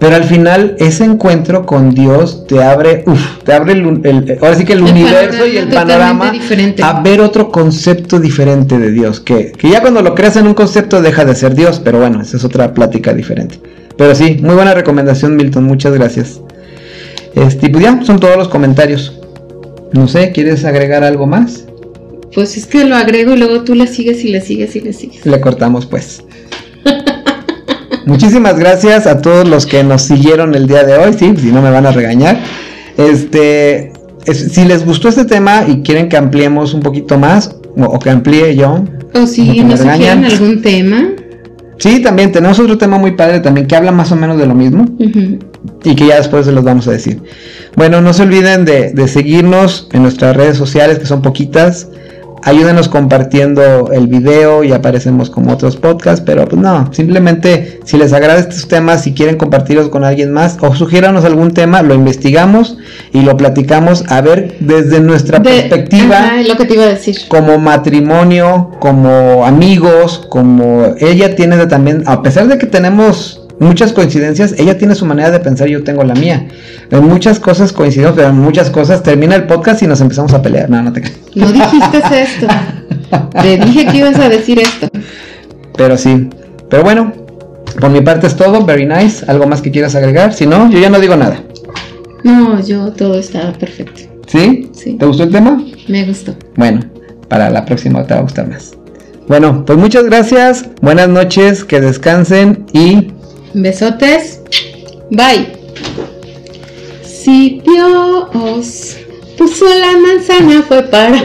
Pero al final ese encuentro con Dios te abre, uf, te abre el, el, ahora sí que el, el universo y el panorama diferente. a ver otro concepto diferente de Dios, que, que ya cuando lo creas en un concepto deja de ser Dios, pero bueno, esa es otra plática diferente. Pero sí, muy buena recomendación Milton, muchas gracias. Este, pues ya, son todos los comentarios. No sé, ¿quieres agregar algo más? Pues es que lo agrego y luego tú le sigues y le sigues y le sigues. Le cortamos pues. Muchísimas gracias a todos los que nos siguieron el día de hoy, sí, si no me van a regañar. Este, es, si les gustó este tema y quieren que ampliemos un poquito más, o, o que amplíe yo. O si nos sugieren algún tema. Sí, también tenemos otro tema muy padre también que habla más o menos de lo mismo. Uh -huh. Y que ya después se los vamos a decir. Bueno, no se olviden de, de seguirnos en nuestras redes sociales, que son poquitas. Ayúdenos compartiendo el video y aparecemos como otros podcasts, pero pues no, simplemente si les agrada estos temas, si quieren compartirlos con alguien más o sugiéranos algún tema, lo investigamos y lo platicamos a ver desde nuestra De- perspectiva Ajá, lo que te iba a decir. como matrimonio, como amigos, como ella tiene también, a pesar de que tenemos muchas coincidencias, ella tiene su manera de pensar y yo tengo la mía. En muchas cosas coincidimos, pero en muchas cosas termina el podcast y nos empezamos a pelear. No, no te. No dijiste esto. Te dije que ibas a decir esto. Pero sí. Pero bueno, por mi parte es todo. Very nice. ¿Algo más que quieras agregar? Si no, yo ya no digo nada. No, yo todo estaba perfecto. ¿Sí? Sí. ¿Te gustó el tema? Me gustó. Bueno, para la próxima te va a gustar más. Bueno, pues muchas gracias. Buenas noches. Que descansen y Besotes. Bye. Si Dios puso la manzana fue para...